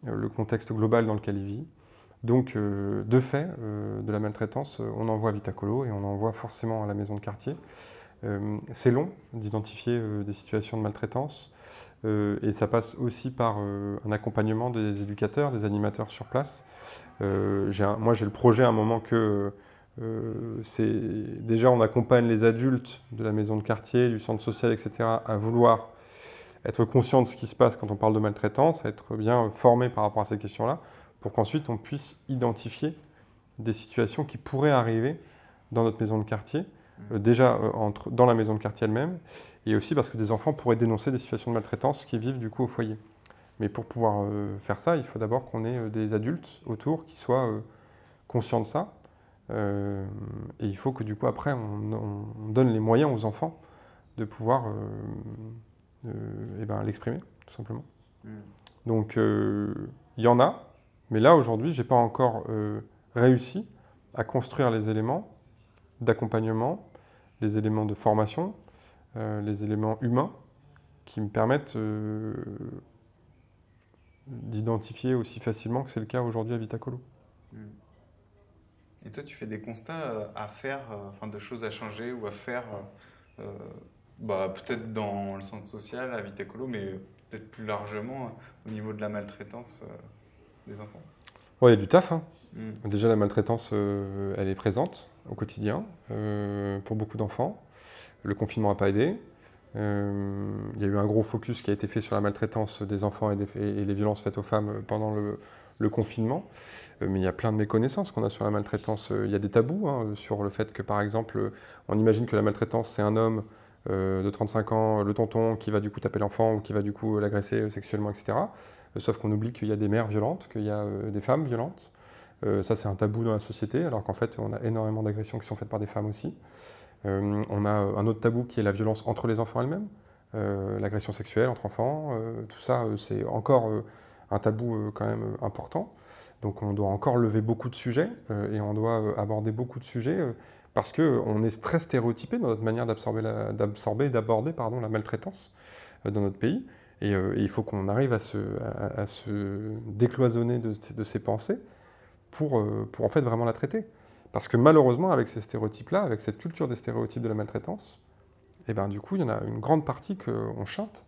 euh, le contexte global dans lequel il vit. Donc, euh, de fait, euh, de la maltraitance, on envoie à Vitacolo et on envoie forcément à la maison de quartier. c'est long d'identifier des situations de maltraitance et ça passe aussi par un accompagnement des éducateurs, des animateurs sur place. moi, j'ai le projet à un moment que c'est déjà on accompagne les adultes de la maison de quartier, du centre social, etc., à vouloir être conscient de ce qui se passe quand on parle de maltraitance, être bien formé par rapport à ces questions-là, pour qu'ensuite on puisse identifier des situations qui pourraient arriver dans notre maison de quartier, euh, déjà euh, entre, dans la maison de quartier elle-même, et aussi parce que des enfants pourraient dénoncer des situations de maltraitance qui vivent du coup au foyer. Mais pour pouvoir euh, faire ça, il faut d'abord qu'on ait des adultes autour qui soient conscients de ça, et il faut que du coup après on, on, donne les moyens aux enfants de pouvoir euh, eh ben, l'exprimer, tout simplement. Hmm. Donc, il euh, y en a, mais là, aujourd'hui, je n'ai pas encore euh, réussi à construire les éléments d'accompagnement, les éléments de formation, les éléments humains qui me permettent d'identifier aussi facilement que c'est le cas aujourd'hui à Vitacolo. Hmm. Et toi, tu fais des constats à faire, enfin de choses à changer ou à faire, bah, peut-être dans le centre social, à Vitacolo, mais peut-être plus largement au niveau de la maltraitance des enfants Oui, il y a du taf. Hein. Hmm. Déjà, la maltraitance, elle est présente au quotidien pour beaucoup d'enfants. Le confinement n'a pas aidé. Euh, il y a eu un gros focus qui a été fait sur la maltraitance des enfants et, les violences faites aux femmes pendant le, confinement. Euh, mais il y a plein de méconnaissances qu'on a sur la maltraitance. Euh, il y a des tabous hein, sur le fait que, par exemple, on imagine que la maltraitance, c'est un homme de 35 ans, le tonton, qui va du coup taper l'enfant ou qui va du coup l'agresser sexuellement, etc. sauf qu'on oublie qu'il y a des mères violentes, qu'il y a des femmes violentes. ça, c'est un tabou dans la société, alors qu'en fait, on a énormément d'agressions qui sont faites par des femmes aussi. Euh, on a un autre tabou qui est la violence entre les enfants elles-mêmes, euh, l'agression sexuelle entre enfants. Euh, tout ça, c'est encore un tabou quand même important. Donc on doit encore lever beaucoup de sujets et on doit aborder beaucoup de sujets parce qu'on est très stéréotypé dans notre manière d'absorber et d'aborder la maltraitance dans notre pays. Et, il faut qu'on arrive à se, décloisonner de, ces pensées pour en fait vraiment la traiter. Parce que malheureusement, avec ces stéréotypes-là, avec cette culture des stéréotypes de la maltraitance, et eh ben, du coup, il y en a une grande partie qu'on chante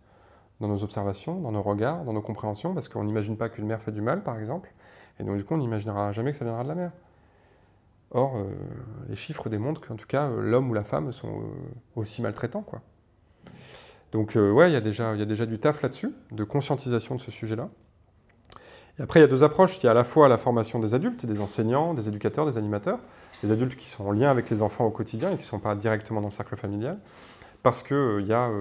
dans nos observations, dans nos regards, dans nos compréhensions, parce qu'on n'imagine pas qu'une mère fait du mal, par exemple, et donc du coup, on n'imaginera jamais que ça viendra de la mère. Or, euh, les chiffres démontrent qu'en tout cas, euh, l'homme ou la femme sont euh, aussi maltraitants, quoi. Donc, ouais, il y, a déjà, y déjà du taf là-dessus, de conscientisation de ce sujet-là. Et après, il y a deux approches. Il y a à la fois la formation des adultes, des enseignants, des éducateurs, des animateurs, des adultes qui sont en lien avec les enfants au quotidien et qui ne sont pas directement dans le cercle familial, parce qu'il y a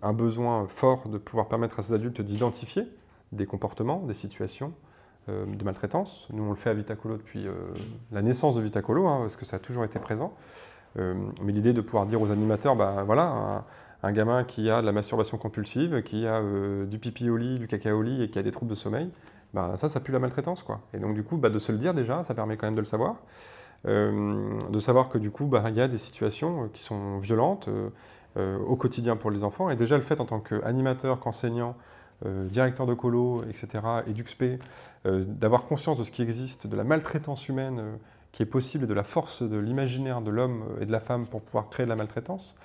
un besoin fort de pouvoir permettre à ces adultes d'identifier des comportements, des situations de maltraitance. Nous, on le fait à Vitacolo depuis la naissance de Vitacolo, hein, parce que ça a toujours été présent. mais l'idée de pouvoir dire aux animateurs, ben voilà, un gamin qui a de la masturbation compulsive, qui a euh, du pipi au lit, du caca au lit et qui a des troubles de sommeil, bah, ça, ça pue la maltraitance. Quoi. Et donc, du coup, bah, de se le dire déjà, ça permet quand même de le savoir. Euh, de savoir que du coup, bah, il y a des situations euh, qui sont violentes au quotidien pour les enfants. Et déjà, le fait en tant qu'animateur, qu'enseignant, directeur de colo, etc., et d'UXP, d'avoir conscience de ce qui existe, de la maltraitance humaine qui est possible et de la force de l'imaginaire de l'homme et de la femme pour pouvoir créer de la maltraitance,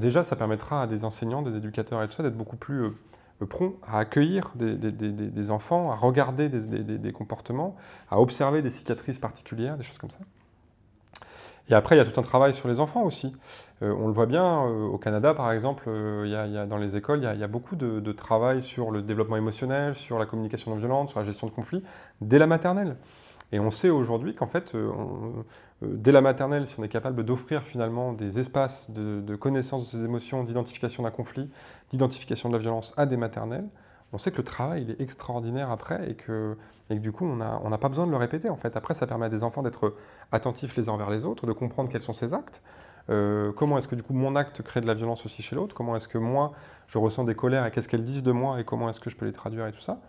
Déjà, ça permettra à des enseignants, des éducateurs et tout ça d'être beaucoup plus euh, prompts à accueillir des, enfants, à regarder des, comportements, à observer des cicatrices particulières, des choses comme ça. Et après, il y a tout un travail sur les enfants aussi. Euh, on le voit bien, euh, au Canada par exemple, il y a, dans les écoles, il y a, beaucoup de, travail sur le développement émotionnel, sur la communication non violente, sur la gestion de conflits, dès la maternelle. Et on sait aujourd'hui qu'en fait, euh, dès la maternelle, si on est capable d'offrir finalement des espaces de, connaissance de ces émotions, d'identification d'un conflit, d'identification de la violence à des maternelles, on sait que le travail il est extraordinaire après et que, du coup on n'a pas besoin de le répéter en fait. Après ça permet à des enfants d'être attentifs les uns envers les autres, de comprendre quels sont ces actes, euh, comment est-ce que du coup mon acte crée de la violence aussi chez l'autre, comment est-ce que moi je ressens des colères et qu'est-ce qu'elles disent de moi et comment est-ce que je peux les traduire et tout ça?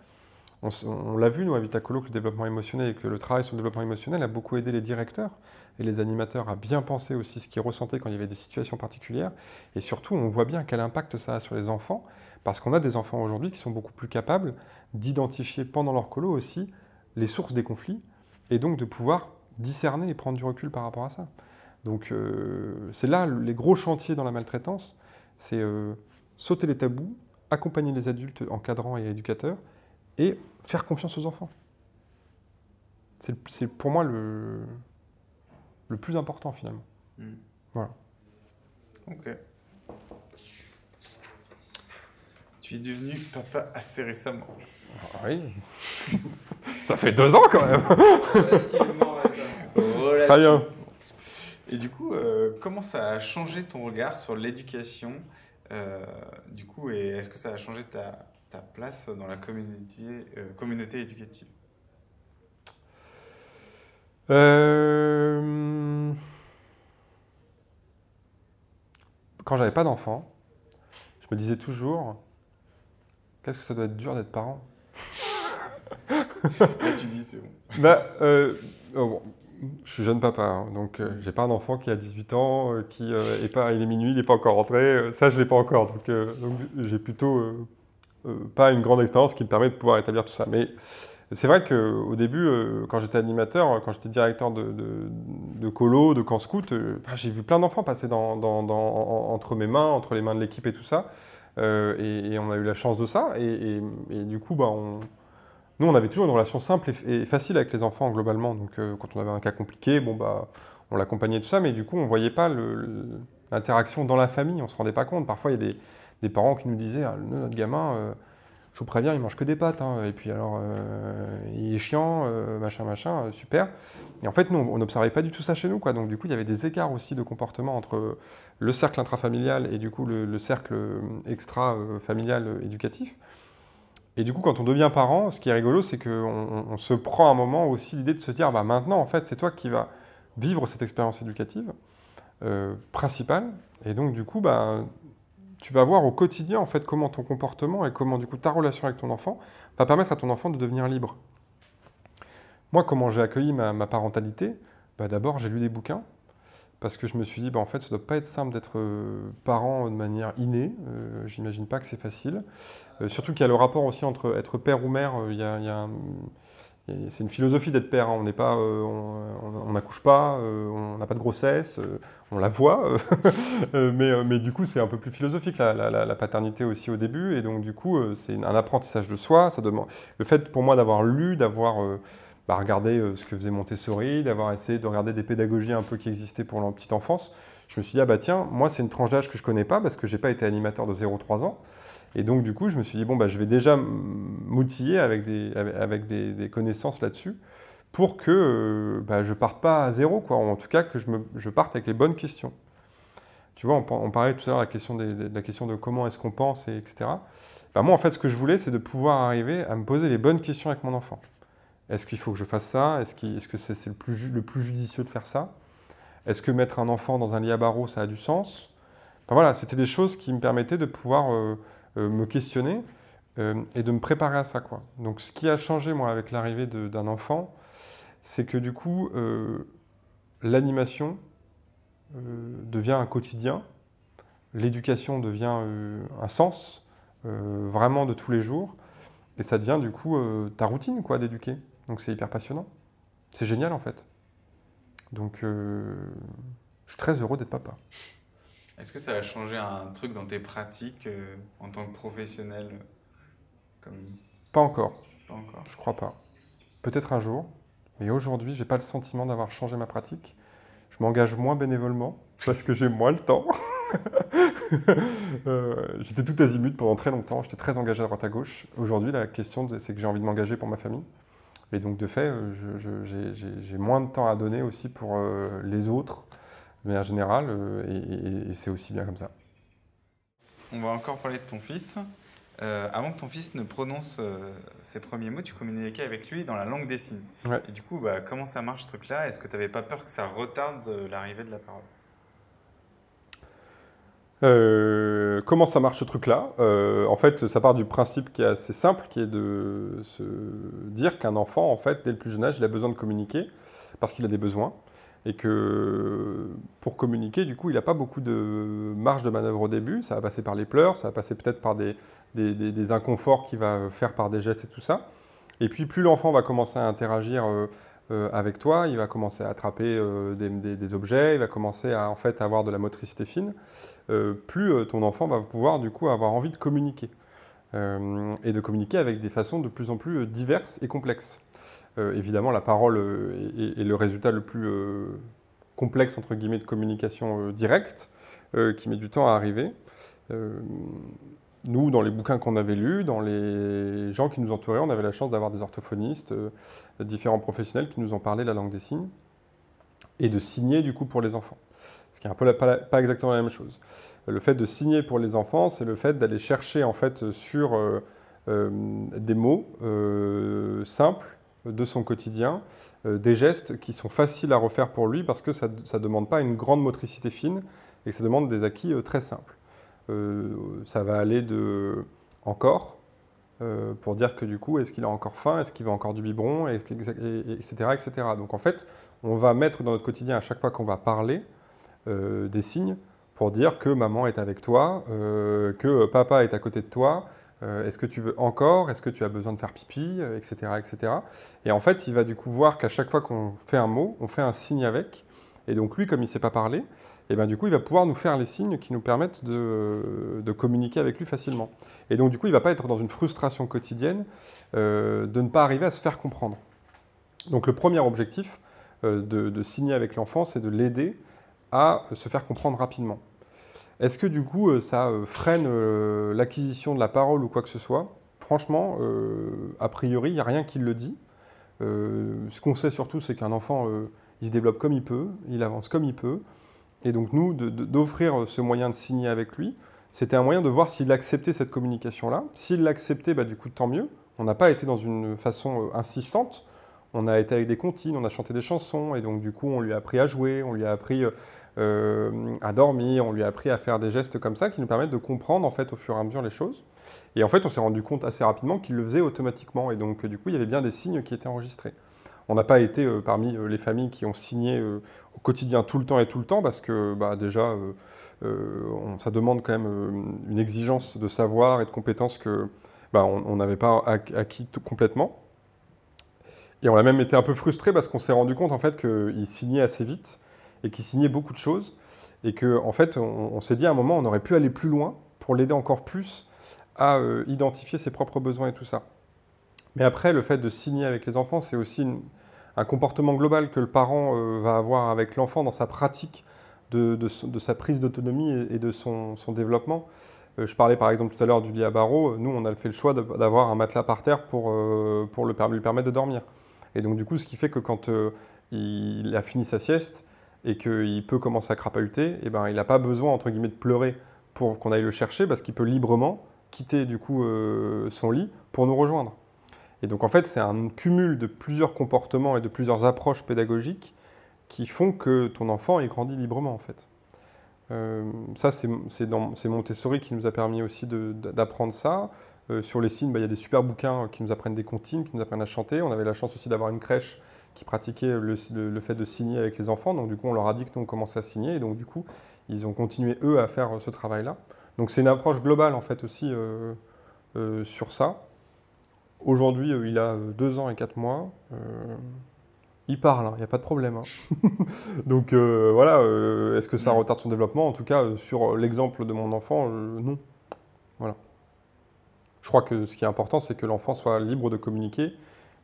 On, l'a vu, nous, à Vitacolo, que le développement émotionnel et que le travail sur le développement émotionnel a beaucoup aidé les directeurs et les animateurs à bien penser aussi ce qu'ils ressentaient quand il y avait des situations particulières. Et surtout, on voit bien quel impact ça a sur les enfants, parce qu'on a des enfants aujourd'hui qui sont beaucoup plus capables d'identifier pendant leur colo aussi les sources des conflits, et donc de pouvoir discerner et prendre du recul par rapport à ça. Donc euh, c'est là les gros chantiers dans la maltraitance, c'est euh, sauter les tabous, accompagner les adultes encadrants et éducateurs, et faire confiance aux enfants. C'est pour moi le, le plus important finalement. Hmm. Voilà. Ok. Tu es devenu papa assez récemment. Oui. Ça fait deux ans quand même. Relativement récemment. Très bien. Et du coup, euh, comment ça a changé ton regard sur l'éducation euh, Du coup, et est-ce que ça a changé ta, ta place dans la communauté, euh, communauté éducative? Quand j'avais pas d'enfant, je me disais toujours qu'est-ce que ça doit être dur d'être parent? Bah, euh, oh, Je suis jeune papa, hein, donc euh, j'ai pas un enfant qui a 18 ans, euh, qui euh, est pas, il est minuit, il n'est pas encore rentré. ça, je l'ai pas encore, donc, donc j'ai plutôt pas une grande expérience qui me permet de pouvoir établir tout ça. Mais c'est vrai qu'au début, quand j'étais animateur, quand j'étais directeur de, de, colo, de camp scout, bah, j'ai vu plein d'enfants passer dans, dans, entre mes mains, entre les mains de l'équipe et tout ça. Et, on a eu la chance de ça. Et, du coup, bah, nous, on avait toujours une relation simple et, facile avec les enfants globalement. Donc, euh, quand on avait un cas compliqué, bon bah, on l'accompagnait tout ça, mais du coup, on voyait pas l'interaction dans la famille. On se rendait pas compte. Parfois, il y a des, parents qui nous disaient, ah, notre gamin, euh, je vous préviens, il mange que des pâtes. Hein. Et puis alors, euh, il est chiant, machin, machin, super. Et en fait, nous, on n'observait pas du tout ça chez nous, quoi. Donc, du coup, il y avait des écarts aussi de comportement entre le cercle intrafamilial et du coup le, le cercle extra-familial éducatif. Et du coup, quand on devient parent, ce qui est rigolo, c'est qu'on on se prend un moment aussi l'idée de se dire, bah maintenant, en fait, c'est toi qui vas vivre cette expérience éducative euh, principale. Et donc, du coup, bah, tu vas voir au quotidien, en fait, comment ton comportement et comment, du coup, ta relation avec ton enfant va permettre à ton enfant de devenir libre. Moi, comment j'ai accueilli ma, parentalité? Bah, D'abord, j'ai lu des bouquins parce que je me suis dit, bah, en fait, ça ne doit pas être simple d'être euh, parent de manière innée. Euh, J'imagine pas que c'est facile. Euh, surtout qu'il y a le rapport aussi entre être père ou mère. Euh, y a, c'est une philosophie d'être père. Hein. On n'est pas, on n'accouche pas, on n'a pas de grossesse, on la voit, mais, mais, du coup c'est un peu plus philosophique la, la, paternité aussi au début. Et donc du coup c'est un apprentissage de soi. Ça demande le fait pour moi d'avoir lu, d'avoir bah, regardé ce que faisait Montessori, d'avoir essayé de regarder des pédagogies un peu qui existaient pour la petite enfance. Je me suis dit ah bah tiens moi c'est une tranche d'âge que je connais pas parce que j'ai pas été animateur de 0-3 ans. Et donc, du coup, je me suis dit, bon, bah, je vais déjà m'outiller avec des, avec des, connaissances là-dessus pour que euh, bah, je ne parte pas à zéro, quoi. en tout cas, que je, me, je parte avec les bonnes questions. Tu vois, on, parlait tout à l'heure de la question, de la question de comment est-ce qu'on pense, et etc. Bah, moi, en fait, ce que je voulais, c'est de pouvoir arriver à me poser les bonnes questions avec mon enfant. Est-ce qu'il faut que je fasse ça? Est-ce que c'est le, plus, judicieux de faire ça? Est-ce que mettre un enfant dans un lit à barreaux, ça a du sens? Voilà, c'était des choses qui me permettaient de pouvoir... Euh, euh, me questionner euh, et de me préparer à ça. Donc ce qui a changé moi avec l'arrivée d'un enfant, c'est que du coup, l'animation devient un quotidien, l'éducation devient un sens vraiment de tous les jours, et ça devient du coup ta routine quoi d'éduquer. Donc c'est hyper passionnant. C'est génial en fait. Donc je suis très heureux d'être papa. Est-ce que ça a changé un truc dans tes pratiques euh, en tant que professionnel comme... Pas encore. Pas encore. Je crois pas. Peut-être un jour, mais aujourd'hui, j'ai pas le sentiment d'avoir changé ma pratique. Je m'engage moins bénévolement parce que j'ai moins le temps. Euh, j'étais tout azimut pendant très longtemps, j'étais très engagé à droite à gauche. Aujourd'hui, la question, c'est que j'ai envie de m'engager pour ma famille. Et donc, de fait, euh, j'ai moins de temps à donner aussi pour les autres, de manière générale, euh, et, c'est aussi bien comme ça. On va encore parler de ton fils. Euh, avant que ton fils ne prononce euh, ses premiers mots, tu communiquais avec lui dans la langue des signes. Et du coup, bah, comment ça marche ce truc-là? Est-ce que tu n'avais pas peur que ça retarde l'arrivée de la parole? Comment ça marche ce truc-là? En fait, ça part du principe qui est assez simple, qui est de se dire qu'un enfant, en fait, dès le plus jeune âge, il a besoin de communiquer parce qu'il a des besoins et que pour communiquer, du coup, il n'a pas beaucoup de marge de manœuvre au début. Ça va passer par les pleurs, ça va passer peut-être par des, des, inconforts qu'il va faire par des gestes et tout ça. Et puis, plus l'enfant va commencer à interagir euh, euh, avec toi, il va commencer à attraper euh, des, objets, il va commencer à en fait avoir de la motricité fine. plus ton enfant va pouvoir du coup avoir envie de communiquer et de communiquer avec des façons de plus en plus diverses et complexes. Euh, évidemment, la parole euh, est, le résultat le plus euh, complexe, entre guillemets, de communication directe, qui met du temps à arriver. Nous, dans les bouquins qu'on avait lus, dans les gens qui nous entouraient, on avait la chance d'avoir des orthophonistes, différents professionnels qui nous ont parlé la langue des signes, et de signer du coup pour les enfants. Ce qui est un peu pas, exactement la même chose. Le fait de signer pour les enfants, c'est le fait d'aller chercher en fait sur des mots simples de son quotidien, euh, des gestes qui sont faciles à refaire pour lui parce que ça ne demande pas une grande motricité fine et que ça demande des acquis euh, très simples. Euh, ça va aller de encore, pour dire que du coup, est-ce qu'il a encore faim, est-ce qu'il veut encore du biberon, etc., etc. Donc en fait, on va mettre dans notre quotidien à chaque fois qu'on va parler des signes pour dire que maman est avec toi, que papa est à côté de toi, est-ce que tu veux encore Est-ce que tu as besoin de faire pipi Etc. etc. Et en fait, il va du coup voir qu'à chaque fois qu'on fait un mot, on fait un signe avec. Et donc lui, comme il ne sait pas parler, et ben du coup, il va pouvoir nous faire les signes qui nous permettent de, communiquer avec lui facilement. Et donc, du coup, il ne va pas être dans une frustration quotidienne euh, de ne pas arriver à se faire comprendre. Donc, le premier objectif euh, de, signer avec l'enfant, c'est de l'aider à se faire comprendre rapidement. Est-ce que du coup, euh, ça freine l'acquisition de la parole ou quoi que ce soit? Franchement, a priori, il n'y a rien qui le dit. ce qu'on sait surtout, c'est qu'un enfant, il se développe comme il peut, il avance comme il peut. Et donc nous, d'offrir ce moyen de signer avec lui, c'était un moyen de voir s'il acceptait cette communication-là. S'il l'acceptait, bah, du coup, tant mieux. On n'a pas été dans une façon euh, insistante. On a été avec des comptines, on a chanté des chansons, et donc du coup, on lui a appris à jouer, on lui a appris euh, à dormir, on lui a appris à faire des gestes comme ça qui nous permettent de comprendre en fait au fur et à mesure les choses. Et en fait, on s'est rendu compte assez rapidement qu'il le faisait automatiquement, et donc du coup, il y avait bien des signes qui étaient enregistrés. On n'a pas été euh, parmi les familles qui ont signé au quotidien tout le temps et tout le temps parce que bah, déjà euh, euh, ça demande quand même euh, une exigence de savoir et de compétences que bah, on n'avait pas acquis tout, complètement. Et on a même été un peu frustré parce qu'on s'est rendu compte en fait qu'il signait assez vite et qu'il signait beaucoup de choses et que en fait on, s'est dit à un moment on aurait pu aller plus loin pour l'aider encore plus à identifier ses propres besoins et tout ça. Mais après le fait de signer avec les enfants c'est aussi une, un comportement global que le parent euh, va avoir avec l'enfant dans sa pratique de, sa prise d'autonomie et, de son, développement. Euh, je parlais par exemple tout à l'heure du lit à barreaux. Nous, on a fait le choix d'avoir un matelas par terre pour, euh, le, lui permettre de dormir. Et donc, du coup, ce qui fait que quand il a fini sa sieste et qu'il peut commencer à crapahuter, eh ben, il n'a pas besoin, entre guillemets, de pleurer pour qu'on aille le chercher parce qu'il peut librement quitter du coup son lit pour nous rejoindre. Et donc en fait, c'est un cumul de plusieurs comportements et de plusieurs approches pédagogiques qui font que ton enfant est grandi librement en fait. Euh, ça, c'est Montessori qui nous a permis aussi d'apprendre ça. Euh, sur les signes, bah, il y a des super bouquins qui nous apprennent des comptines, qui nous apprennent à chanter. On avait la chance aussi d'avoir une crèche qui pratiquait le, fait de signer avec les enfants. Donc du coup, on leur a dit que nous, on commençait à signer. Et donc du coup, ils ont continué, eux, à faire ce travail-là. Donc c'est une approche globale, en fait, aussi euh, sur ça. Aujourd'hui, euh, il a euh, deux ans et quatre mois. Euh, il parle, il hein, n'y a pas de problème. Hein. Donc voilà, est-ce que ça retarde son développement? En tout cas, sur l'exemple de mon enfant, non. Voilà. Je crois que ce qui est important, c'est que l'enfant soit libre de communiquer,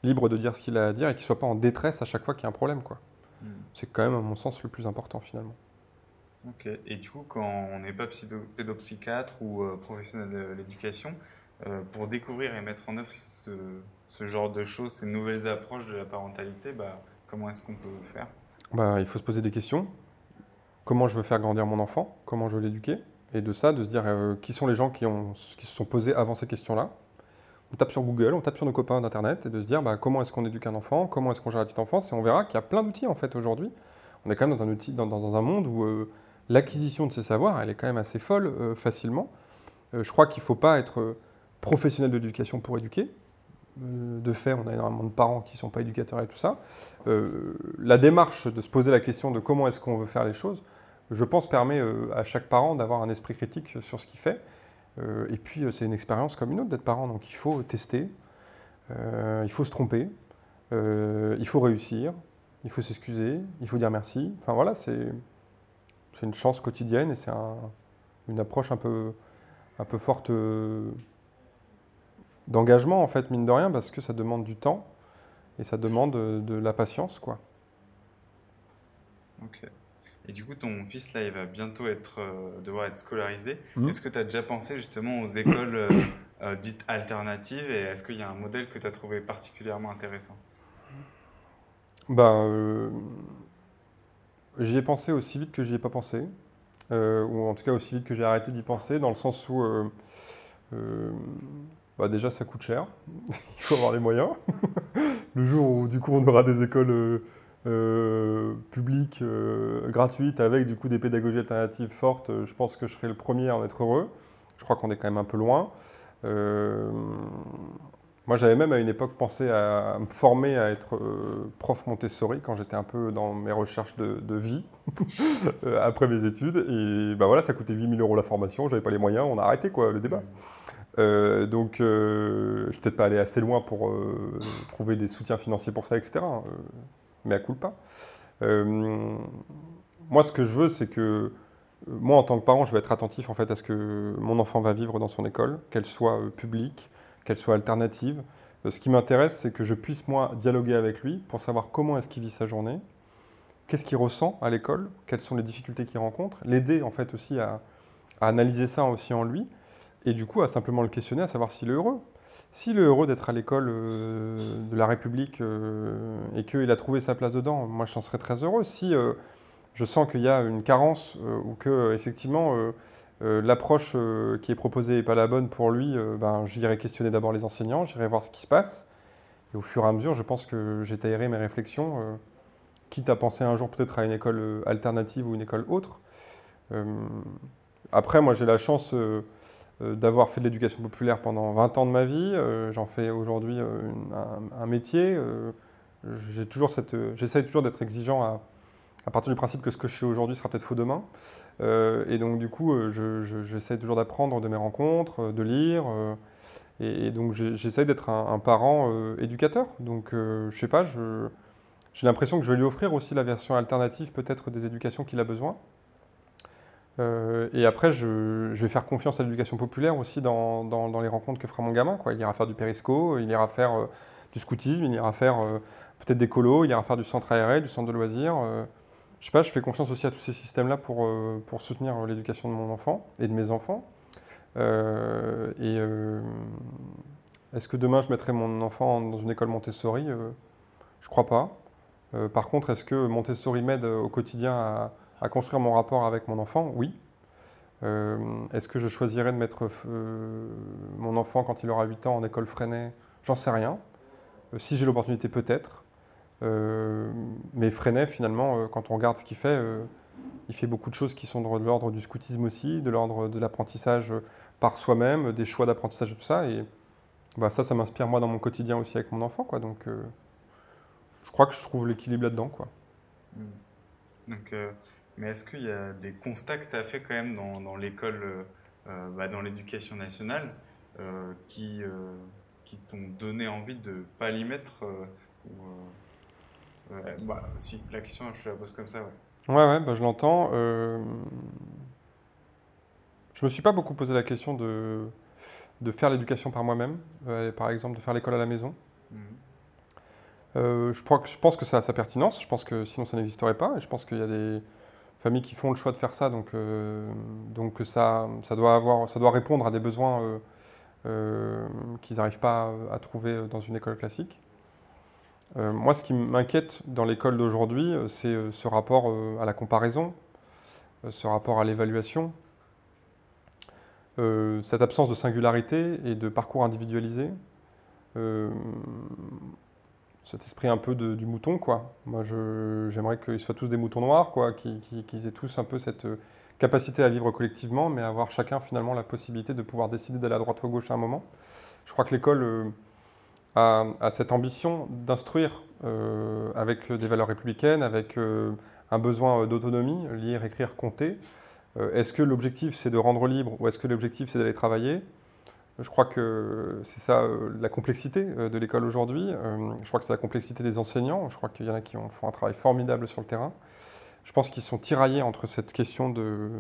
libre de dire ce qu'il a à dire et qu'il ne soit pas en détresse à chaque fois qu'il y a un problème. Quoi. Hmm. C'est quand même, à mon sens, le plus important finalement. Ok. Et du coup, quand on n'est pas pédopsychiatre ou professionnel de l'éducation, euh, pour découvrir et mettre en œuvre ce, genre de choses, ces nouvelles approches de la parentalité, bah, comment est-ce qu'on peut faire? Bah, Il faut se poser des questions. Comment je veux faire grandir mon enfant? Comment je veux l'éduquer? Et de ça, de se dire euh, qui sont les gens qui, ont, qui se sont posés avant ces questions-là? On tape sur Google, on tape sur nos copains d'Internet et de se dire bah, comment est-ce qu'on éduque un enfant? Comment est-ce qu'on gère la petite enfance? Et on verra qu'il y a plein d'outils en fait aujourd'hui. On est quand même dans un, outil, dans, dans un monde où euh, l'acquisition de ces savoirs, elle est quand même assez folle facilement. je crois qu'il ne faut pas être professionnels de l'éducation pour éduquer. Euh, de fait, on a énormément de parents qui ne sont pas éducateurs et tout ça. Euh, la démarche de se poser la question de comment est-ce qu'on veut faire les choses, je pense, permet euh, à chaque parent d'avoir un esprit critique sur ce qu'il fait. et puis, c'est une expérience comme une autre d'être parent, donc il faut tester, il faut se tromper, il faut réussir, il faut s'excuser, il faut dire merci. Enfin voilà, c'est une chance quotidienne et c'est une approche un peu, un peu forte d'engagement, en fait, mine de rien, parce que ça demande du temps et ça demande de, la patience, quoi. Ok. Et du coup, ton fils, là, il va bientôt être, euh, devoir être scolarisé. Mmh. Est-ce que tu as déjà pensé justement aux écoles euh, euh, dites alternatives et est-ce qu'il y a un modèle que tu as trouvé particulièrement intéressant? Ben, j'y ai pensé aussi vite que j'y ai pas pensé. ou en tout cas aussi vite que j'ai arrêté d'y penser, dans le sens où bah déjà ça coûte cher, il faut avoir les moyens. le jour où du coup on aura des écoles euh, euh, publiques euh, gratuites avec du coup des pédagogies alternatives fortes, je pense que je serai le premier à en être heureux. Je crois qu'on est quand même un peu loin. moi, j'avais même à une époque pensé à me former à être prof Montessori quand j'étais un peu dans mes recherches de, vie après mes études. Et bah voilà, ça coûtait 8000 euros la formation, j'avais pas les moyens, on a arrêté quoi le débat. Euh, donc, euh, je suis peut-être pas allé assez loin pour euh, trouver des soutiens financiers pour ça, etc. mais à coup pas. moi, ce que je veux, c'est que moi, en tant que parent, je vais être attentif en fait à ce que mon enfant va vivre dans son école, qu'elle soit publique, qu'elle soit alternative. ce qui m'intéresse, c'est que je puisse moi dialoguer avec lui pour savoir comment est-ce qu'il vit sa journée, qu'est-ce qu'il ressent à l'école, quelles sont les difficultés qu'il rencontre, l'aider en fait aussi à, à analyser ça aussi en lui et du coup à simplement le questionner, à savoir s'il est heureux. S'il est heureux d'être à l'école euh, de la République euh, et qu'il a trouvé sa place dedans, moi j'en serais très heureux. Si euh, je sens qu'il y a une carence ou que effectivement l'approche qui est proposée n'est pas la bonne pour lui, ben, j'irai questionner d'abord les enseignants, j'irai voir ce qui se passe. Et au fur et à mesure, je pense que j'étayerai mes réflexions, quitte à penser un jour peut-être à une école alternative ou une école autre. après, moi j'ai la chance d'avoir fait de l'éducation populaire pendant 20 ans de ma vie. Euh, j'en fais aujourd'hui euh, un, métier. j'ai toujours toujours d'être exigeant à, partir du principe que ce que je fais aujourd'hui sera peut-être faux demain. et donc du coup, j'essaie toujours d'apprendre de mes rencontres, de lire. Et, donc j'essaie d'être un, parent éducateur. Donc je sais pas, j'ai l'impression que je vais lui offrir aussi la version alternative peut-être des éducations qu'il a besoin. Euh, et après, je, vais faire confiance à l'éducation populaire aussi dans, les rencontres que fera mon gamin. Il ira faire du périsco, il ira faire euh, du scoutisme, il ira faire euh, peut-être des colos, il ira faire du centre aéré, du centre de loisirs. je sais pas, je fais confiance aussi à tous ces systèmes-là pour, soutenir l'éducation de mon enfant et de mes enfants. est-ce que demain je mettrai mon enfant dans une école Montessori? Je crois pas. par contre, est-ce que Montessori m'aide au quotidien à à construire mon rapport avec mon enfant, oui. Euh, est-ce que je choisirais de mettre euh, mon enfant quand il aura 8 ans en école Freinet J'en sais rien. Euh, si j'ai l'opportunité, peut-être. mais Freinet, finalement, quand on regarde ce qu'il fait, il fait beaucoup de choses qui sont de l'ordre du scoutisme aussi, de l'ordre de l'apprentissage par soi-même, des choix d'apprentissage et tout ça. Et bah, ça, ça m'inspire moi dans mon quotidien aussi avec mon enfant. Quoi. Donc je crois que je trouve l'équilibre là-dedans. Mmh. Donc, mais est-ce qu'il y a des constats que tu as fait quand même dans, dans l'école, euh, euh, bah, dans l'éducation nationale, euh, qui, qui t'ont donné envie de ne pas l'y mettre ou, bah, Si, la question, je te la pose comme ça, ouais. Ouais, ouais, bah, je l'entends. Euh... Je me suis pas beaucoup posé la question de, de faire l'éducation par moi-même, par exemple de faire l'école à la maison. Mmh. je, crois que, je pense que ça a sa pertinence, je pense que sinon ça n'existerait pas, et je pense qu'il y a des, familles qui font le choix de faire ça, donc, euh, donc ça, ça, doit avoir, ça doit répondre à des besoins euh, euh, qu'ils n'arrivent pas à, trouver dans une école classique. moi, ce qui m'inquiète dans l'école d'aujourd'hui, c'est ce rapport à la comparaison, ce rapport à l'évaluation, cette absence de singularité et de parcours individualisé cet esprit un peu du mouton, quoi. Moi, j'aimerais qu'ils soient tous des moutons noirs, quoi, qu'ils aient tous un peu cette euh, capacité à vivre collectivement, mais avoir chacun finalement la possibilité de pouvoir décider d'aller à droite ou à gauche à un moment. Je crois que l'école euh, a, cette ambition d'instruire euh, avec des valeurs républicaines, avec un besoin d'autonomie, lire, écrire, compter. est-ce que l'objectif c'est de rendre libre ou est-ce que l'objectif c'est d'aller travailler? Je crois que c'est ça euh, la complexité euh, de l'école aujourd'hui. Euh, je crois que c'est la complexité des enseignants. Je crois qu'il y en a qui font un travail formidable sur le terrain. Je pense qu'ils sont tiraillés entre cette question de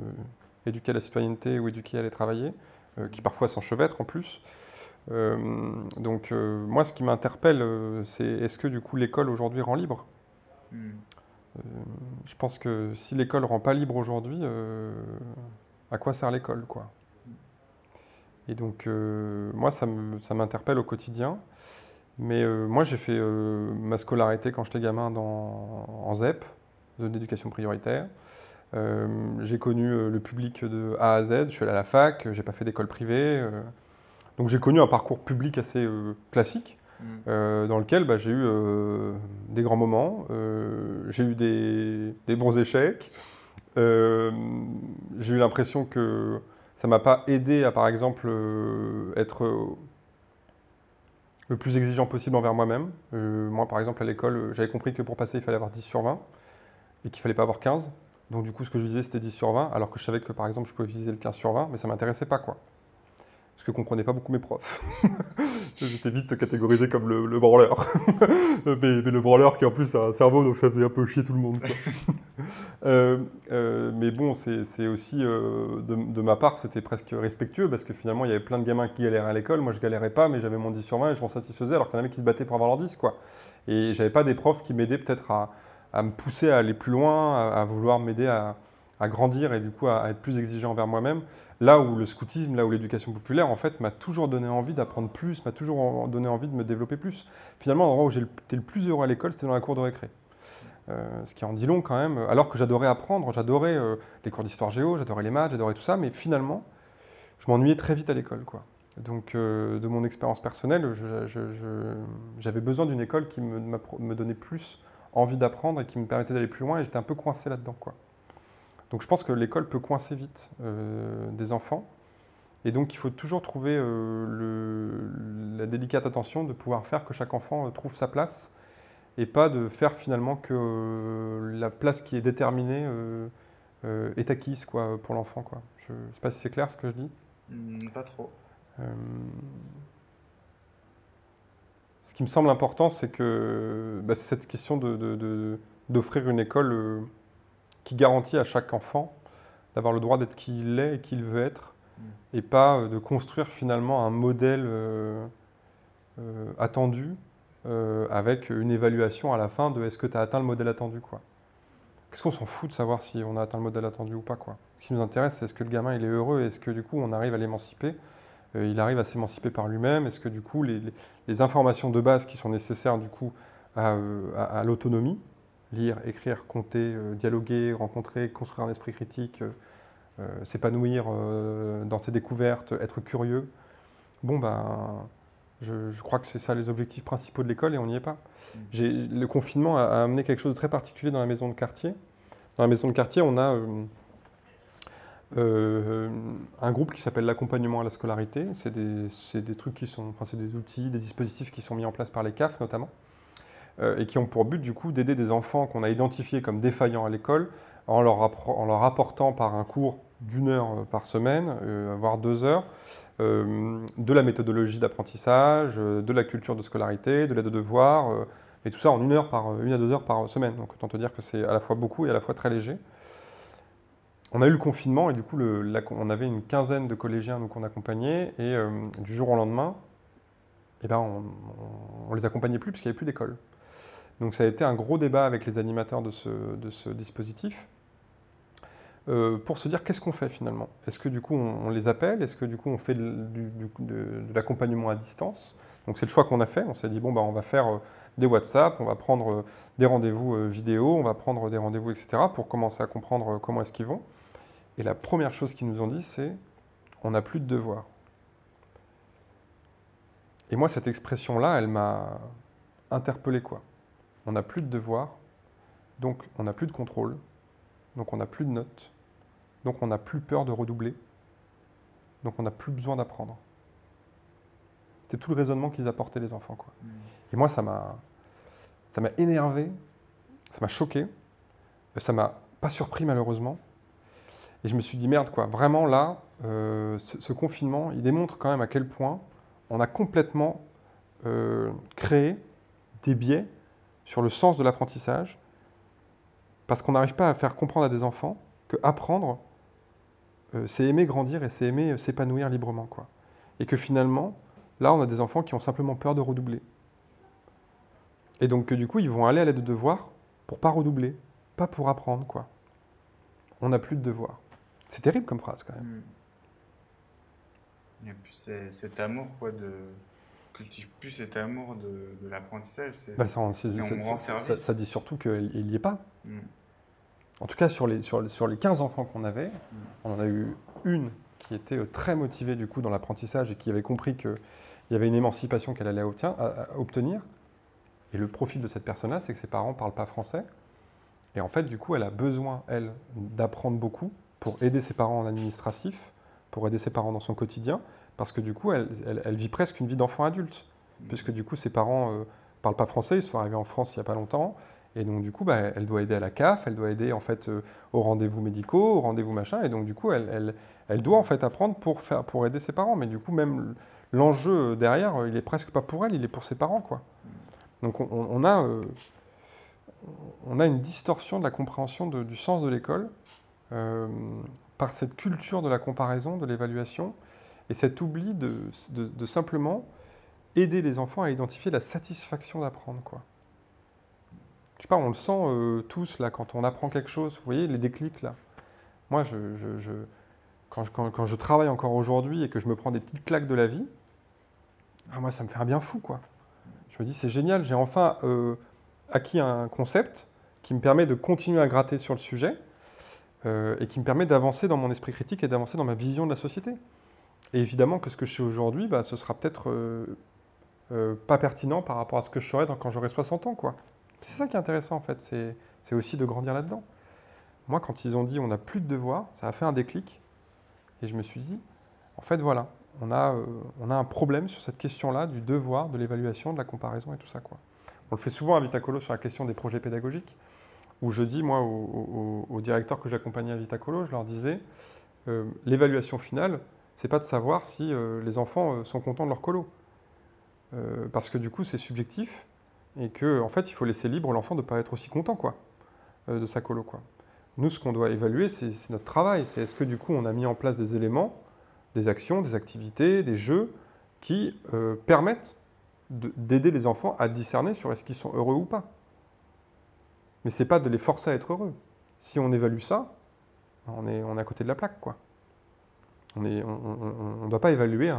éduquer à la citoyenneté ou éduquer à aller travailler, qui parfois s'enchevêtrent en plus. donc moi, ce qui m'interpelle, c'est est-ce que du coup l'école aujourd'hui rend libre? Hmm. Je pense que si l'école rend pas libre aujourd'hui, à quoi sert l'école quoi? Et donc, euh, moi, ça m'interpelle au quotidien. Mais euh, moi, j'ai fait euh, ma scolarité quand j'étais gamin dans, en ZEP, zone d'éducation prioritaire. j'ai connu le public de A à Z. Je suis allé à la fac, j'ai pas fait d'école privée. donc, j'ai connu un parcours public assez classique. Mmh. dans lequel bah, j'ai eu des grands moments, j'ai eu des, des, bons échecs, j'ai eu l'impression que Ça m'a pas aidé à, par exemple, euh, être le plus exigeant possible envers moi-même. moi, par exemple, à l'école, j'avais compris que pour passer, il fallait avoir 10 sur 20 et qu'il fallait pas avoir 15. Donc, du coup, ce que je visais, c'était 10 sur 20, alors que je savais que, par exemple, je pouvais viser le 15 sur 20, mais ça m'intéressait pas, quoi parce que je comprenais pas beaucoup mes profs. J'étais vite catégorisé comme le, branleur. mais, le branleur qui en plus a un cerveau, donc ça faisait un peu chier tout le monde. Euh, euh, mais bon, c'est aussi, euh, de, ma part, c'était presque respectueux, parce que finalement, il y avait plein de gamins qui galéraient à l'école. Moi, je galérais pas, mais j'avais mon 10 sur 20 et je m'en satisfaisais, alors qu'il y en avait qui se battaient pour avoir leur 10. Quoi. Et j'avais pas des profs qui m'aidaient peut-être à, me pousser à aller plus loin, à, vouloir m'aider à, grandir et du coup à être plus exigeant envers moi-même. Là où le scoutisme, là où l'éducation populaire, en fait, m'a toujours donné envie d'apprendre plus, m'a toujours donné envie de me développer plus. Finalement, l'endroit où j'étais le plus heureux à l'école, c'était dans la cour de récré. Euh, ce qui en dit long quand même, alors que j'adorais apprendre, j'adorais euh, les cours d'histoire géo, j'adorais les maths, j'adorais tout ça, mais finalement, je m'ennuyais très vite à l'école. quoi. Donc, euh, de mon expérience personnelle, j'avais besoin d'une école qui me, me, donnait plus envie d'apprendre et qui me permettait d'aller plus loin, et j'étais un peu coincé là-dedans. quoi. Donc je pense que l'école peut coincer vite euh, des enfants. Et donc il faut toujours trouver euh, la délicate attention de pouvoir faire que chaque enfant euh, trouve sa place et pas de faire finalement que la place qui est déterminée est acquise quoi, pour l'enfant. Je ne sais pas si c'est clair ce que je dis. Hmm, pas trop. ce qui me semble important, c'est que bah, c'est cette question d'offrir une école qui garantit à chaque enfant d'avoir le droit d'être qui il est et qui il veut être, mm. et pas euh, de construire finalement un modèle euh, euh, attendu avec une évaluation à la fin de est-ce que tu as atteint le modèle attendu quoi. Qu'est-ce qu'on s'en fout de savoir si on a atteint le modèle attendu ou pas quoi. Ce qui nous intéresse, c'est est-ce que le gamin il est heureux, est-ce que du coup on arrive à l'émanciper, il arrive à s'émanciper par lui-même, est-ce que du coup les, les, informations de base qui sont nécessaires du coup à, à l'autonomie, lire, écrire, compter, euh, dialoguer, rencontrer, construire un esprit critique, euh, euh, s'épanouir dans ses découvertes, être curieux. Bon, ben, je, crois que c'est ça les objectifs principaux de l'école et on n'y est pas. Mm. Le confinement a, amené quelque chose de très particulier dans la maison de quartier. Dans la maison de quartier, on a un groupe qui s'appelle l'accompagnement à la scolarité. C'est des, des, trucs qui sont, enfin, c'est des outils, des dispositifs qui sont mis en place par les CAF notamment. Euh, et qui ont pour but du coup d'aider des enfants qu'on a identifiés comme défaillants à l'école en leur, apportant par un cours d'une heure euh, par semaine, euh, voire deux heures, de la méthodologie d'apprentissage, de la culture de scolarité, de l'aide de devoirs, et tout ça en une, heure par, une à deux heures par semaine. Donc autant te dire que c'est à la fois beaucoup et à la fois très léger. On a eu le confinement et du coup on avait une quinzaine de collégiens qu'on accompagnait et du jour au lendemain, eh ben, on ne les accompagnait plus parce qu'il n'y avait plus d'école. Donc ça a été un gros débat avec les animateurs de ce, dispositif. Euh, pour se dire qu'est-ce qu'on fait finalement? Est-ce que du coup on, les appelle? Est-ce que du coup on fait de, l'accompagnement à distance? Donc c'est le choix qu'on a fait. On s'est dit bon bah on va faire euh, des WhatsApp, on va prendre euh, des rendez-vous vidéo, on va prendre des rendez-vous etc. pour commencer à comprendre comment est-ce qu'ils vont. Et la première chose qu'ils nous ont dit c'est on n'a plus de devoirs. Et moi cette expression là elle m'a interpellé quoi on n'a plus de devoirs, donc on n'a plus de contrôle, donc on n'a plus de notes, donc on n'a plus peur de redoubler, donc on n'a plus besoin d'apprendre. C'était tout le raisonnement qu'ils apportaient les enfants. Quoi. Hmm. Et moi, ça m'a, ça m'a énervé, ça m'a choqué, ça m'a pas surpris malheureusement. Et je me suis dit, merde, quoi, vraiment là, euh, ce, confinement, il démontre quand même à quel point on a complètement euh, créé des biais sur le sens de l'apprentissage, parce qu'on n'arrive pas à faire comprendre à des enfants que apprendre, euh, c'est aimer grandir et c'est aimer euh, s'épanouir librement. Quoi. Et que finalement, là, on a des enfants qui ont simplement peur de redoubler. Et donc que du coup, ils vont aller à l'aide de devoirs pour pas redoubler, pas pour apprendre. quoi. On n'a plus de devoirs. C'est terrible comme phrase quand même. Il y a plus cet amour quoi, de, cultive plus cet amour de, l'apprentissage. C'est bah, ça, ça, dit surtout qu'il n'y est pas. Mm. En tout cas, sur les, sur, sur les 15 enfants qu'on avait, mm. on en a eu une qui était euh, très motivée du coup dans l'apprentissage et qui avait compris qu'il y avait une émancipation qu'elle allait obtenir. Et le profil de cette personne-là, c'est que ses parents ne parlent pas français. Et en fait, du coup, elle a besoin, elle, d'apprendre beaucoup pour aider ses parents en administratif, pour aider ses parents dans son quotidien, parce que du coup, elle, vit presque une vie d'enfant adulte, puisque du coup, ses parents ne parlent pas français, ils sont arrivés en France il n'y a pas longtemps, et donc, du coup, bah, elle doit aider à la CAF, elle doit aider en fait euh, aux rendez-vous médicaux, aux rendez-vous machin. Et donc, du coup, elle, elle, elle, doit en fait apprendre pour, faire, pour aider ses parents. Mais du coup, même l'enjeu derrière, euh, il est presque pas pour elle, il est pour ses parents, quoi. Donc, on, on a, euh, on a une distorsion de la compréhension de, du sens de l'école par cette culture de la comparaison, de l'évaluation, et cet oubli de, simplement aider les enfants à identifier la satisfaction d'apprendre, quoi je sais pas, on le sent euh, tous là quand on apprend quelque chose. Vous voyez les déclics là. Moi, quand, je travaille encore aujourd'hui et que je me prends des petites claques de la vie, ah, moi, ça me fait un bien fou quoi. Je me dis c'est génial, j'ai enfin euh, acquis un concept qui me permet de continuer à gratter sur le sujet euh, et qui me permet d'avancer dans mon esprit critique et d'avancer dans ma vision de la société. Et évidemment que ce que je sais aujourd'hui, bah, ce sera peut-être pas pertinent par rapport à ce que je serai quand j'aurai 60 ans. C'est ça qui est intéressant en fait, c'est aussi de grandir là-dedans. Moi, quand ils ont dit on n'a plus de devoirs, ça a fait un déclic. Et je me suis dit, en fait, voilà, on a, euh, on a un problème sur cette question-là du devoir, de l'évaluation, de la comparaison et tout ça. Quoi. On le fait souvent à Vitacolo sur la question des projets pédagogiques, où je dis, moi, aux, directeurs que j'accompagnais à Vitacolo, je leur disais, euh, l'évaluation finale, c'est pas de savoir si euh, les enfants sont contents de leur colo. parce que du coup, c'est subjectif, et que en fait il faut laisser libre l'enfant de ne pas être aussi content quoi, euh, de sa colo. Quoi. Nous, ce qu'on doit évaluer, c'est notre travail. C'est est-ce que du coup on a mis en place des éléments, des actions, des activités, des jeux qui euh, permettent d'aider les enfants à discerner sur est-ce qu'ils sont heureux ou pas. Mais c'est pas de les forcer à être heureux. Si on évalue ça, on est, on est à côté de la plaque, quoi. On ne doit pas évaluer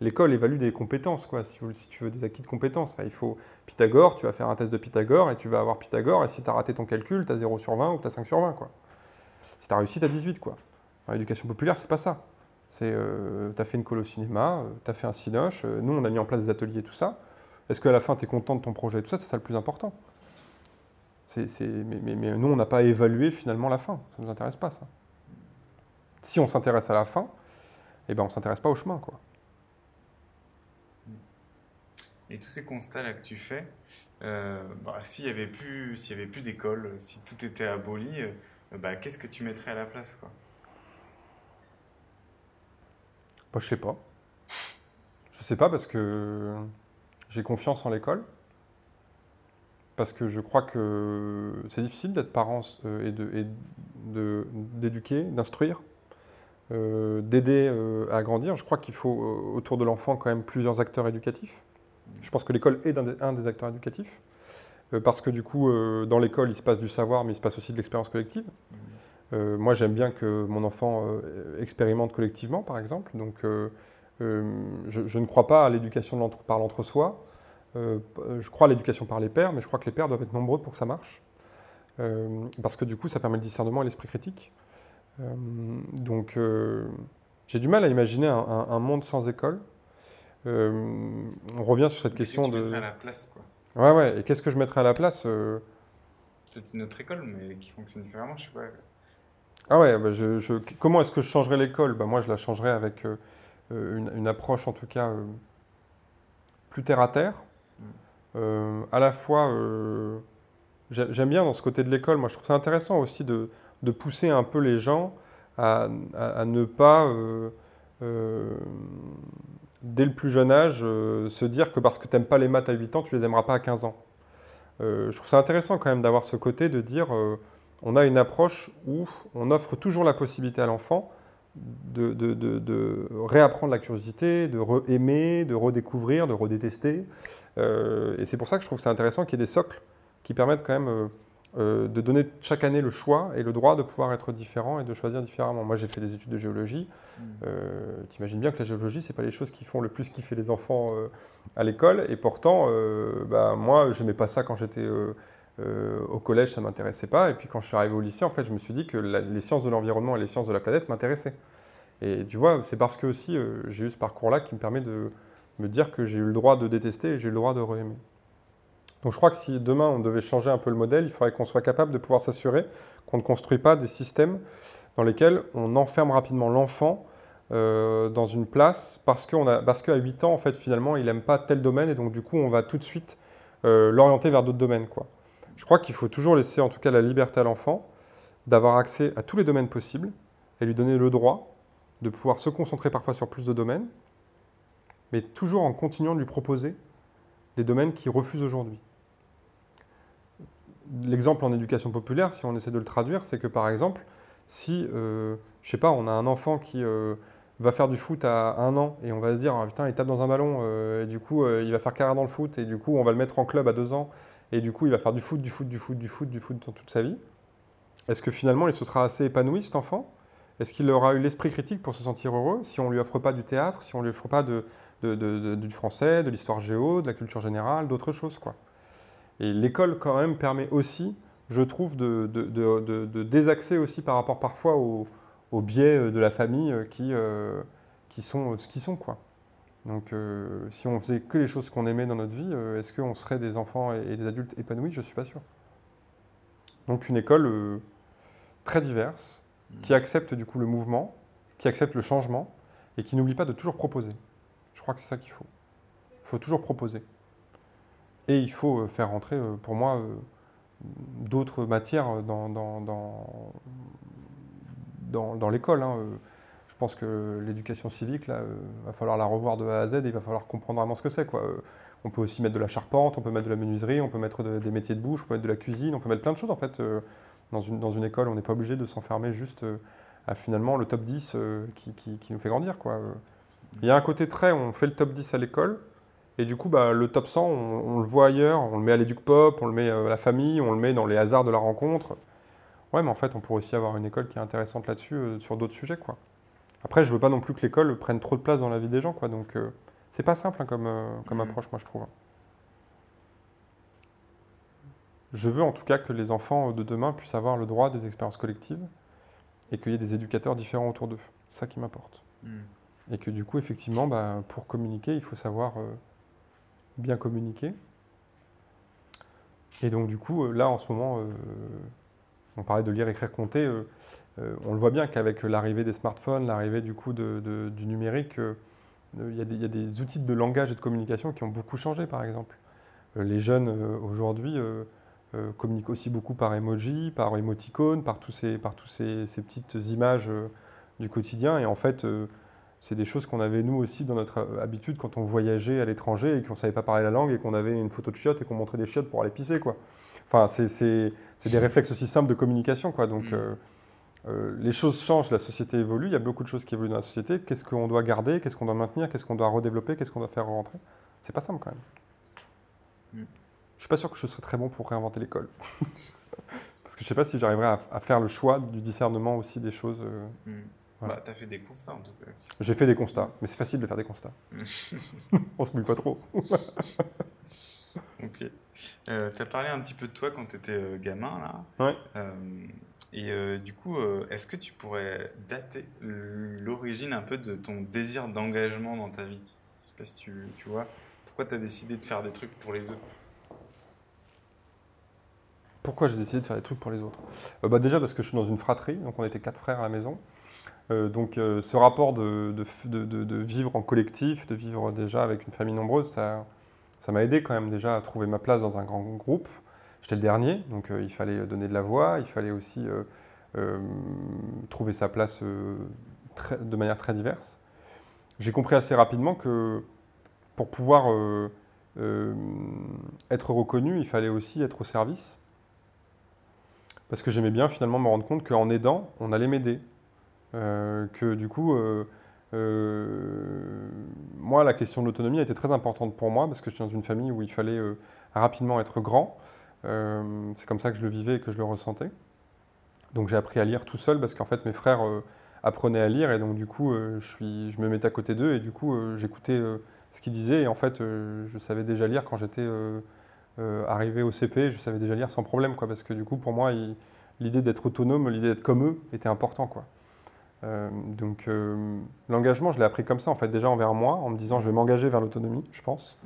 l'école évalue des compétences, quoi, si, tu veux des acquis de compétences. il faut Pythagore, tu vas faire un test de Pythagore et tu vas avoir Pythagore, et si tu as raté ton calcul, tu as 0 sur 20 ou tu as 5 sur 20. Quoi. Si tu as réussi, tu as 18. Quoi. l'éducation populaire, c'est pas ça. C'est, euh, tu as fait une colo cinéma, euh, tu as fait un cinoche, euh, nous on a mis en place des ateliers, tout ça. Est-ce qu'à la fin, tu es content de ton projet Tout ça, c'est ça le plus important. C'est, mais, mais, nous, on n'a pas évalué finalement la fin. Ça ne nous intéresse pas, ça. Si on s'intéresse à la fin, eh ben, on ne s'intéresse pas au chemin. Quoi. Et tous ces constats-là que tu fais, euh, bah, s'il n'y avait plus, s'il y avait plus d'école, si tout était aboli, euh, bah, qu'est-ce que tu mettrais à la place quoi? Bah, Je sais pas. Je sais pas parce que j'ai confiance en l'école. Parce que je crois que c'est difficile d'être parent euh, et d'éduquer, de, d'instruire, d'aider à grandir. Je crois qu'il faut autour de l'enfant quand même plusieurs acteurs éducatifs. Je pense que l'école est un des, acteurs éducatifs, euh, parce que du coup, euh, dans l'école, il se passe du savoir, mais il se passe aussi de l'expérience collective. Mmh. Euh, moi, j'aime bien que mon enfant expérimente collectivement, par exemple. Donc, je, ne crois pas à l'éducation par l'entre-soi. je crois à l'éducation par les pères, mais je crois que les pères doivent être nombreux pour que ça marche. parce que du coup, ça permet le discernement et l'esprit critique. Donc, j'ai du mal à imaginer un monde sans école. Euh, on revient sur cette question que tu de. à la place, quoi? Ouais, ouais. Et qu'est-ce que je mettrais à la place euh... Peut-être une autre école, mais qui fonctionne différemment, je sais pas. Ah ouais, bah je, comment est-ce que je changerais l'école? Bah Moi, je la changerais avec euh, une, une, approche, en tout cas, euh, plus terre à terre. Mm. à la fois, j'aime bien dans ce côté de l'école, moi, je trouve ça intéressant aussi de, de pousser un peu les gens à, ne pas dès le plus jeune âge, euh, se dire que parce que tu n'aimes pas les maths à 8 ans, tu les aimeras pas à 15 ans. Euh, je trouve ça intéressant quand même d'avoir ce côté de dire euh, on a une approche où on offre toujours la possibilité à l'enfant de, de, réapprendre la curiosité, de re-aimer, de redécouvrir, de redétester. et c'est pour ça que je trouve ça intéressant qu'il y ait des socles qui permettent quand même euh, de donner chaque année le choix et le droit de pouvoir être différent et de choisir différemment. Moi, j'ai fait des études de géologie. Mm. Euh, T'imagines bien que la géologie, c'est pas les choses qui font le plus kiffer les enfants euh, à l'école. Et pourtant, euh, bah, moi, je n'aimais pas ça quand j'étais au collège, ça m'intéressait pas. Et puis quand je suis arrivé au lycée, en fait, je me suis dit que les sciences de l'environnement et les sciences de la planète m'intéressaient. Et tu vois, c'est parce que aussi j'ai eu ce parcours-là qui me permet de me dire que j'ai eu le droit de détester et j'ai eu le droit de re-aimer. Donc je crois que si demain on devait changer un peu le modèle, il faudrait qu'on soit capable de pouvoir s'assurer qu'on ne construit pas des systèmes dans lesquels on enferme rapidement l'enfant dans une place parce qu'à 8 ans, en fait, finalement, il n'aime pas tel domaine et donc du coup, on va tout de suite l'orienter vers d'autres domaines. Quoi. Je crois qu'il faut toujours laisser en tout cas la liberté à l'enfant d'avoir accès à tous les domaines possibles et lui donner le droit de pouvoir se concentrer parfois sur plus de domaines, mais toujours en continuant de lui proposer des domaines qu'il refuse aujourd'hui. L'exemple en éducation populaire, si on essaie de le traduire, c'est que par exemple, si, euh, je sais pas, on a un enfant qui euh, va faire du foot à un an et on va se dire, ah, putain, il tape dans un ballon euh, et du coup, il va faire carrière dans le foot et du coup, on va le mettre en club à deux ans et du coup, il va faire du foot, du foot, du foot, du foot, du foot toute sa vie. Est-ce que finalement, il se sera assez épanoui, cet enfant? Est-ce qu'il aura eu l'esprit critique pour se sentir heureux si on lui offre pas du théâtre, si on lui offre pas de, du français, de l'histoire géo, de la culture générale, d'autres choses quoi? Et l'école, quand même, permet aussi, je trouve, de, désaxer aussi par rapport parfois aux, biais de la famille qui, euh, qui sont ce qu'ils sont. Quoi. Donc, euh, si on faisait que les choses qu'on aimait dans notre vie, euh, est-ce qu'on serait des enfants et, des adultes épanouis? Je ne suis pas sûr. Donc, une école très diverse, qui mmh. accepte du coup le mouvement, qui accepte le changement et qui n'oublie pas de toujours proposer. Je crois que c'est ça qu'il faut. Il faut toujours proposer. Et il faut euh, faire rentrer, euh, pour moi, euh, d'autres matières dans, dans, dans, l'école. Hein, je pense que l'éducation civique, là, va falloir la revoir de A à Z et il va falloir comprendre vraiment ce que c'est. On peut aussi mettre de la charpente, on peut mettre de la menuiserie, on peut mettre des métiers de bouche, on peut mettre de la cuisine, on peut mettre plein de choses en fait. Dans une, dans une école, on n'est pas obligé de s'enfermer juste à finalement le top 10 qui, qui, qui, nous fait grandir. Quoi. Il y a un côté très, on fait le top 10 à l'école, et du coup, bah, le top 100, on, le voit ailleurs, on le met à l'éduc pop, on le met euh, à la famille, on le met dans les hasards de la rencontre. Ouais, mais en fait, on pourrait aussi avoir une école qui est intéressante là-dessus, euh, sur d'autres sujets, quoi. Après, je veux pas non plus que l'école prenne trop de place dans la vie des gens, quoi. Donc, euh, c'est pas simple hein, comme, comme mmh. approche, moi, je trouve. Je veux en tout cas que les enfants de demain puissent avoir le droit des expériences collectives et qu'il y ait des éducateurs différents autour d'eux. C'est ça qui m'importe. Mmh. Et que du coup, effectivement, bah, pour communiquer, il faut savoir euh, bien communiquer. Et donc, du coup, euh, là, en ce moment, euh, on parlait de lire, écrire, compter. on le voit bien qu'avec l'arrivée des smartphones, l'arrivée du coup de, du numérique, il y, a des outils de langage et de communication qui ont beaucoup changé, par exemple. les jeunes, aujourd'hui, communiquent aussi beaucoup par emoji, par émoticône, par tous ces, par tous ces, ces petites images du quotidien. Et en fait, c'est des choses qu'on avait nous aussi dans notre euh, habitude quand on voyageait à l'étranger et qu'on ne savait pas parler la langue et qu'on avait une photo de chiottes et qu'on montrait des chiottes pour aller pisser. Quoi. Enfin, c'est des réflexes aussi simples de communication. Quoi. Donc, mm. euh, euh, les choses changent, la société évolue, il y a beaucoup de choses qui évoluent dans la société. Qu'est-ce qu'on doit garder, qu'est-ce qu'on doit maintenir, qu'est-ce qu'on doit redévelopper, qu'est-ce qu'on doit faire rentrer? C'est pas simple quand même. Mm. Je suis pas sûr que je serais très bon pour réinventer l'école. Parce que je sais pas si j'arriverais à, faire le choix du discernement aussi des choses. Mm. Bah, t'as fait des constats en tout cas. J'ai fait des constats, mais c'est facile de faire des constats. On se mouille pas trop. ok. Euh, t'as parlé un petit peu de toi quand t'étais euh, gamin, là. Ouais. Euh, et euh, du coup, est-ce que tu pourrais dater l'origine un peu de ton désir d'engagement dans ta vie? Je sais pas si tu, tu vois. Pourquoi t'as décidé de faire des trucs pour les autres? Pourquoi j'ai décidé de faire des trucs pour les autres? Bah Déjà parce que je suis dans une fratrie, donc on était quatre frères à la maison. Euh, donc euh, ce rapport de, vivre en collectif, de vivre déjà avec une famille nombreuse, ça m'a aidé quand même déjà à trouver ma place dans un grand groupe. J'étais le dernier, donc euh, il fallait donner de la voix, il fallait aussi trouver sa place de manière très diverse. J'ai compris assez rapidement que pour pouvoir être reconnu, il fallait aussi être au service. Parce que j'aimais bien finalement me rendre compte qu'en aidant, on allait m'aider. Euh, que du coup, euh, euh, moi, la question de l'autonomie a été très importante pour moi parce que je suis dans une famille où il fallait rapidement être grand. c'est comme ça que je le vivais et que je le ressentais. Donc j'ai appris à lire tout seul parce qu'en fait mes frères apprenaient à lire et donc du coup je, me mettais à côté d'eux et du coup j'écoutais ce qu'ils disaient et en fait je savais déjà lire quand j'étais arrivé au CP, je savais déjà lire sans problème quoi parce que du coup pour moi l'idée d'être autonome, l'idée d'être comme eux était important quoi. Euh, donc euh, l'engagement, je l'ai appris comme ça, en fait, déjà envers moi, en me disant je vais m'engager vers l'autonomie, je pense.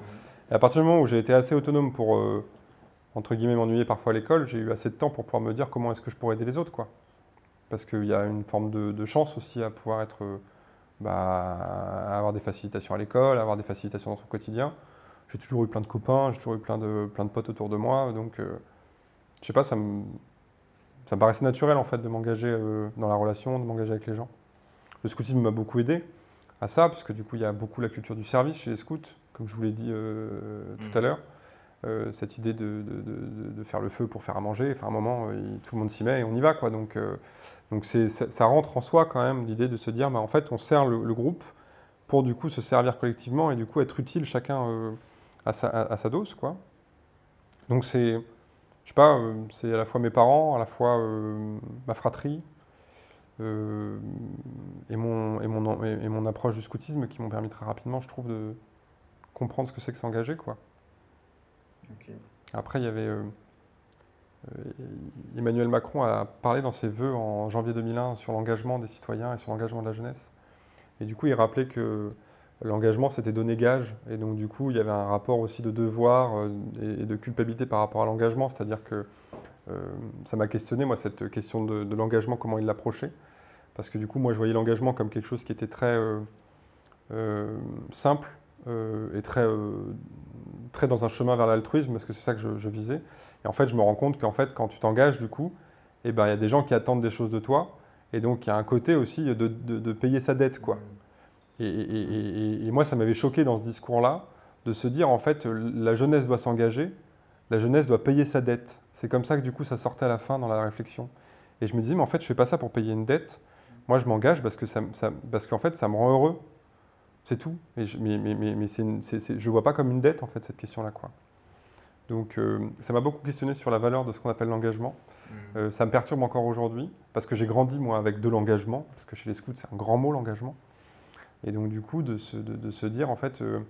Et à partir du moment où j'ai été assez autonome pour, euh, entre guillemets, m'ennuyer parfois à l'école, j'ai eu assez de temps pour pouvoir me dire comment est-ce que je pourrais aider les autres, quoi. Parce qu'il y a une forme de, chance aussi à pouvoir être bah, avoir des facilitations à l'école, avoir des facilitations dans son quotidien. J'ai toujours eu plein de copains, j'ai toujours eu plein de, plein de potes autour de moi, donc je sais pas, ça me, ça me paraissait naturel en fait de m'engager euh, dans la relation, de m'engager avec les gens. Le scoutisme m'a beaucoup aidé à ça, parce que du coup il y a beaucoup la culture du service chez les scouts, comme je vous l'ai dit euh, tout Mm. à l'heure. Euh, cette idée de, de- de- de faire le feu pour faire à manger, enfin, à un moment, il- tout le monde s'y met et on y va. Quoi. Donc, donc ça, ça rentre en soi quand même l'idée de se dire, bah, en fait, on sert le, le groupe pour du coup se servir collectivement et du coup être utile chacun à, sa, à, à sa dose. Quoi. Donc c'est, je sais pas, euh, c'est à la fois mes parents, à la fois euh, ma fratrie euh, et, mon, et, mon, et, et mon approche du scoutisme qui m'ont permis très rapidement, je trouve, de comprendre ce que c'est que s'engager. Quoi. Après, il y avait. Emmanuel Macron a parlé dans ses vœux en janvier 2001 sur l'engagement des citoyens et sur l'engagement de la jeunesse. Et du coup, il rappelait que l'engagement, c'était donner gage. Et donc, du coup, il y avait un rapport aussi de devoir euh, et, de culpabilité par rapport à l'engagement. C'est-à-dire que euh, ça m'a questionné, moi, cette question de, l'engagement, comment il l'approchait. Parce que du coup, moi, je voyais l'engagement comme quelque chose qui était très euh, simple et très, très dans un chemin vers l'altruisme, parce que c'est ça que je, visais. Et en fait, je me rends compte qu'en fait, quand tu t'engages, du coup, eh ben, il y a des gens qui attendent des choses de toi. Et donc, il y a un côté aussi de- de payer sa dette, quoi. Et, et- et- et- et moi, ça m'avait choqué dans ce discours-là, de se dire, en fait, la jeunesse doit s'engager, la jeunesse doit payer sa dette. C'est comme ça que, du coup, ça sortait à la fin dans la réflexion. Et je me disais, mais en fait, je fais pas ça pour payer une dette. Moi, je m'engage parce que ça, parce qu'en fait, ça me rend heureux. C'est tout. Mais je, mais, mais, mais, mais c'est une- c'est- c'est- je vois pas comme une dette, en fait, cette question-là, quoi. Donc, euh, ça m'a beaucoup questionné sur la valeur de ce qu'on appelle l'engagement. Mm. Euh, ça me perturbe encore aujourd'hui, parce que j'ai grandi, moi, avec de l'engagement, parce que chez les scouts, c'est un grand mot, l'engagement. Et donc, du coup, de se, de, de se dire, en fait, euh,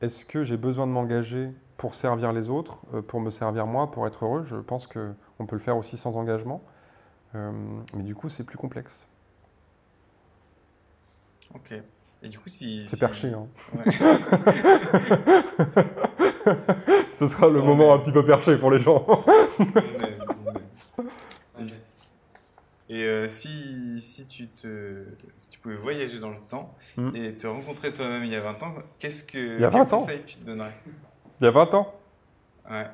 est-ce que j'ai besoin de m'engager pour servir les autres, euh, pour me servir moi, pour être heureux? Je pense qu'on peut le faire aussi sans engagement. Euh, mais du coup, c'est plus complexe. Ok. Et du coup, si. C'est si- perché, hein. Ouais. Ce sera le moment un petit peu perché pour les gens. Et- Et euh, si, si, tu te, si tu pouvais voyager dans le temps Mm. et te rencontrer toi-même il y a 20 ans, qu'est-ce que, Il y a quel 20 ans conseil tu te donnerais? Il y a 20 ans, Ouais,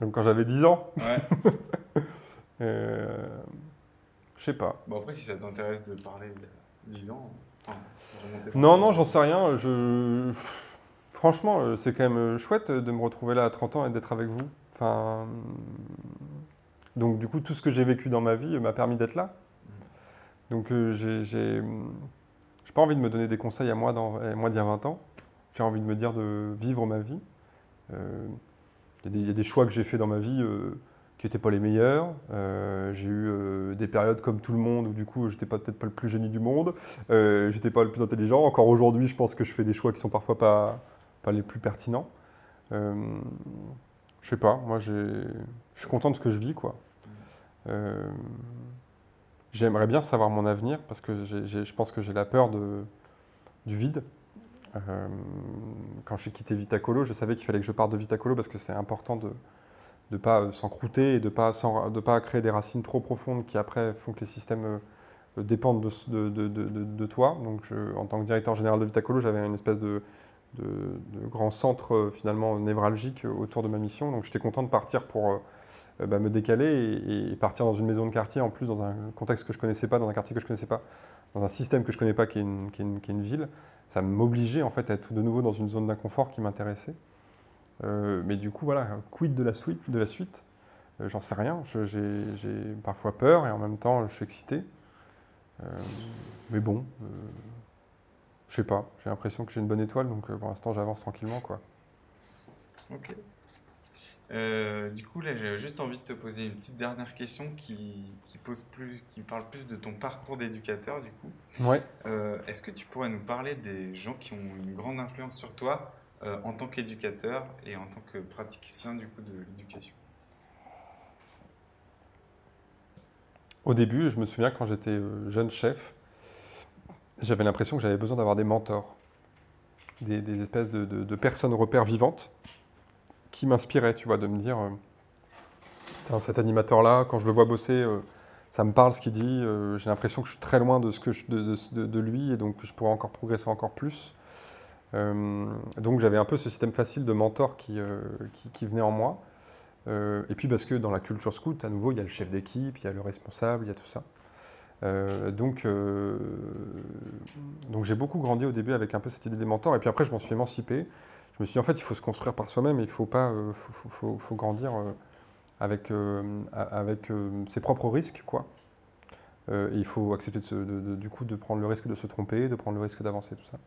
donc quand j'avais 10 ans, ouais. euh, je sais pas. Bon, après, si ça t'intéresse de parler de 10 ans, enfin, Non, non, j'en sais rien. Je... Franchement, euh, c'est quand même chouette de me retrouver là à 30 ans et d'être avec vous. Enfin... Donc, du coup, tout ce que j'ai vécu dans ma vie euh, m'a permis d'être là. Donc, euh, j'ai j'ai pas envie de me donner des conseils à moi, dans... à moi d'il y a 20 ans. J'ai envie de me dire de vivre ma vie. Euh, Il y, a des- il y a des choix que j'ai faits dans ma vie euh, qui n'étaient pas les meilleurs. Euh, j'ai eu des périodes comme tout le monde où, du coup, j'étais pas- peut-être pas le plus génie du monde. J'étais pas le plus intelligent. Encore aujourd'hui, je pense que je fais des choix qui sont parfois pas, pas les plus pertinents. Je sais pas, moi je suis content de ce que je vis, quoi. Euh, J'aimerais bien savoir mon avenir parce que je pense que j'ai la peur de, du vide. Euh, quand j'ai quitté Vitacolo, je savais qu'il fallait que je parte de Vitacolo parce que c'est important de ne pas euh, s'encrouter et de ne pas, de pas créer des racines trop profondes qui après font que les systèmes dépendent de, de, de, de- toi. Donc, en tant que directeur général de Vitacolo, j'avais une espèce de, de, grand centre finalement névralgique autour de ma mission. Donc, j'étais content de partir pour bah, me décaler et, partir dans une maison de quartier, en plus dans un contexte que je connaissais pas, dans un quartier que je connaissais pas, dans un système que je connais pas, qui est une, qui est une, qui est une ville. Ça m'obligeait en fait à être de nouveau dans une zone d'inconfort qui m'intéressait. Euh, mais du coup, voilà, quid de la suite, de la suite? Euh, J'en sais rien. J'ai parfois peur et en même temps, je suis excité. Euh, mais bon, euh, je sais pas. J'ai l'impression que j'ai une bonne étoile, donc euh, pour l'instant, j'avance tranquillement, quoi. Ok. Euh, du coup, là, j'ai juste envie de te poser une petite dernière question qui, qui, pose plus, qui parle plus de ton parcours d'éducateur, du coup. Ouais. Euh, Est-ce que tu pourrais nous parler des gens qui ont une grande influence sur toi euh, en tant qu'éducateur et en tant que praticien, du coup, de l'éducation? Au début, je me souviens quand j'étais jeune chef, j'avais l'impression que j'avais besoin d'avoir des mentors, des, des espèces de, de- de personnes repères vivantes qui m'inspiraient, tu vois, de me dire, euh, cet animateur-là, quand je le vois bosser, euh, ça me parle ce qu'il dit. J'ai l'impression que je suis très loin de, ce que de, lui et donc je pourrais encore progresser encore plus. donc j'avais un peu ce système facile de mentor qui, qui, venait en moi. et puis parce que dans la culture scout, à nouveau, il y a le chef d'équipe, il y a le responsable, il y a tout ça. donc, donc j'ai beaucoup grandi au début avec un peu cette idée des mentors, et puis après je m'en suis émancipé je me suis dit, en fait, il faut se construire par soi-même, il faut, pas, euh, faut, grandir euh, avec, euh, avec ses propres risques, quoi. et il faut accepter de, du coup de prendre le risque de se tromper, de prendre le risque d'avancer, tout ça.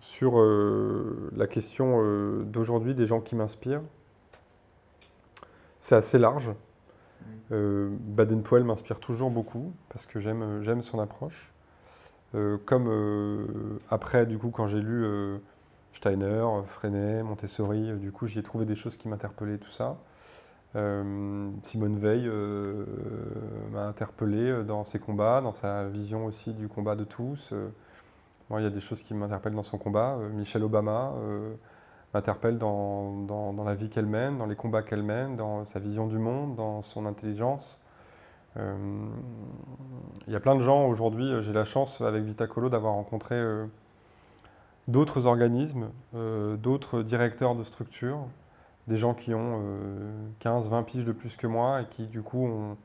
sur la question d'aujourd'hui des gens qui m'inspirent, c'est assez large. Mmh. Baden-Powell m'inspire toujours beaucoup parce que j'aime son approche. Euh, comme euh, après, du coup, quand j'ai lu euh, Steiner, Freinet, Montessori, du coup, j'y ai trouvé des choses qui m'interpellaient, tout ça. Simone Veil m'a interpellé dans ses combats, dans sa vision aussi du combat de tous. Moi, il y a des choses qui m'interpellent dans son combat. Michelle Obama m'interpelle dans, dans, la vie qu'elle mène, dans les combats qu'elle mène, dans sa vision du monde, dans son intelligence. Euh, il y a plein de gens aujourd'hui, euh, j'ai la chance avec Vitacolo d'avoir rencontré euh, d'autres organismes, d'autres directeurs de structures, des gens qui ont 15, 20 piges de plus que moi et qui du coup ont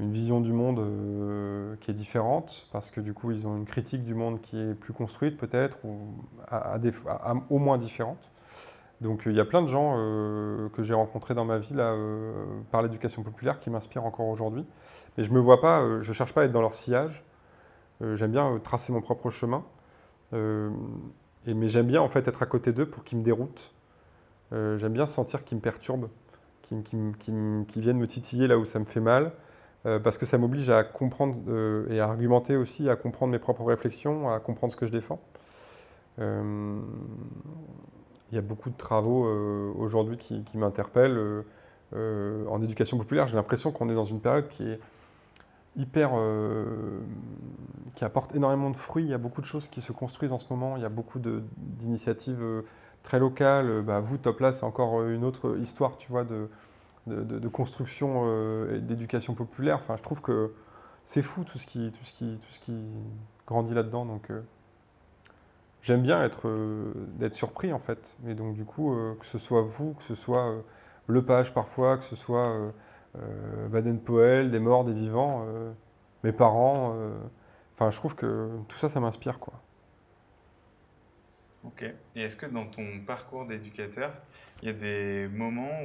une vision du monde qui est différente, parce que du coup ils ont une critique du monde qui est plus construite peut-être, ou au moins différente. Donc euh, il y a plein de gens euh, que j'ai rencontrés dans ma vie là, euh, par l'éducation populaire qui m'inspirent encore aujourd'hui. Mais je me vois pas, je cherche pas à être dans leur sillage. j'aime bien tracer mon propre chemin. mais j'aime bien en fait être à côté d'eux pour qu'ils me déroutent. j'aime bien sentir qu'ils me perturbent, qu'ils viennent me titiller là où ça me fait mal. parce que ça m'oblige à comprendre et à argumenter aussi, à comprendre mes propres réflexions, à comprendre ce que je défends. Il y a beaucoup de travaux euh, aujourd'hui qui, m'interpellent. Euh, euh, en éducation populaire, j'ai l'impression qu'on est dans une période qui est hyper. qui apporte énormément de fruits. Il y a beaucoup de choses qui se construisent en ce moment. Il y a beaucoup d'initiatives très locales. Bah, vous, Top là, c'est encore une autre histoire, tu vois, de, construction d'éducation populaire. Enfin, je trouve que c'est fou tout ce qui, grandit là-dedans. J'aime bien être euh, d'être surpris en fait. Et donc du coup, euh, que ce soit vous, que ce soit euh, Lepage parfois, que ce soit Baden-Powell, des morts, des vivants, mes parents. Enfin, je trouve que tout ça, ça m'inspire quoi. Ok. Et est-ce que dans ton parcours d'éducateur, il y a des moments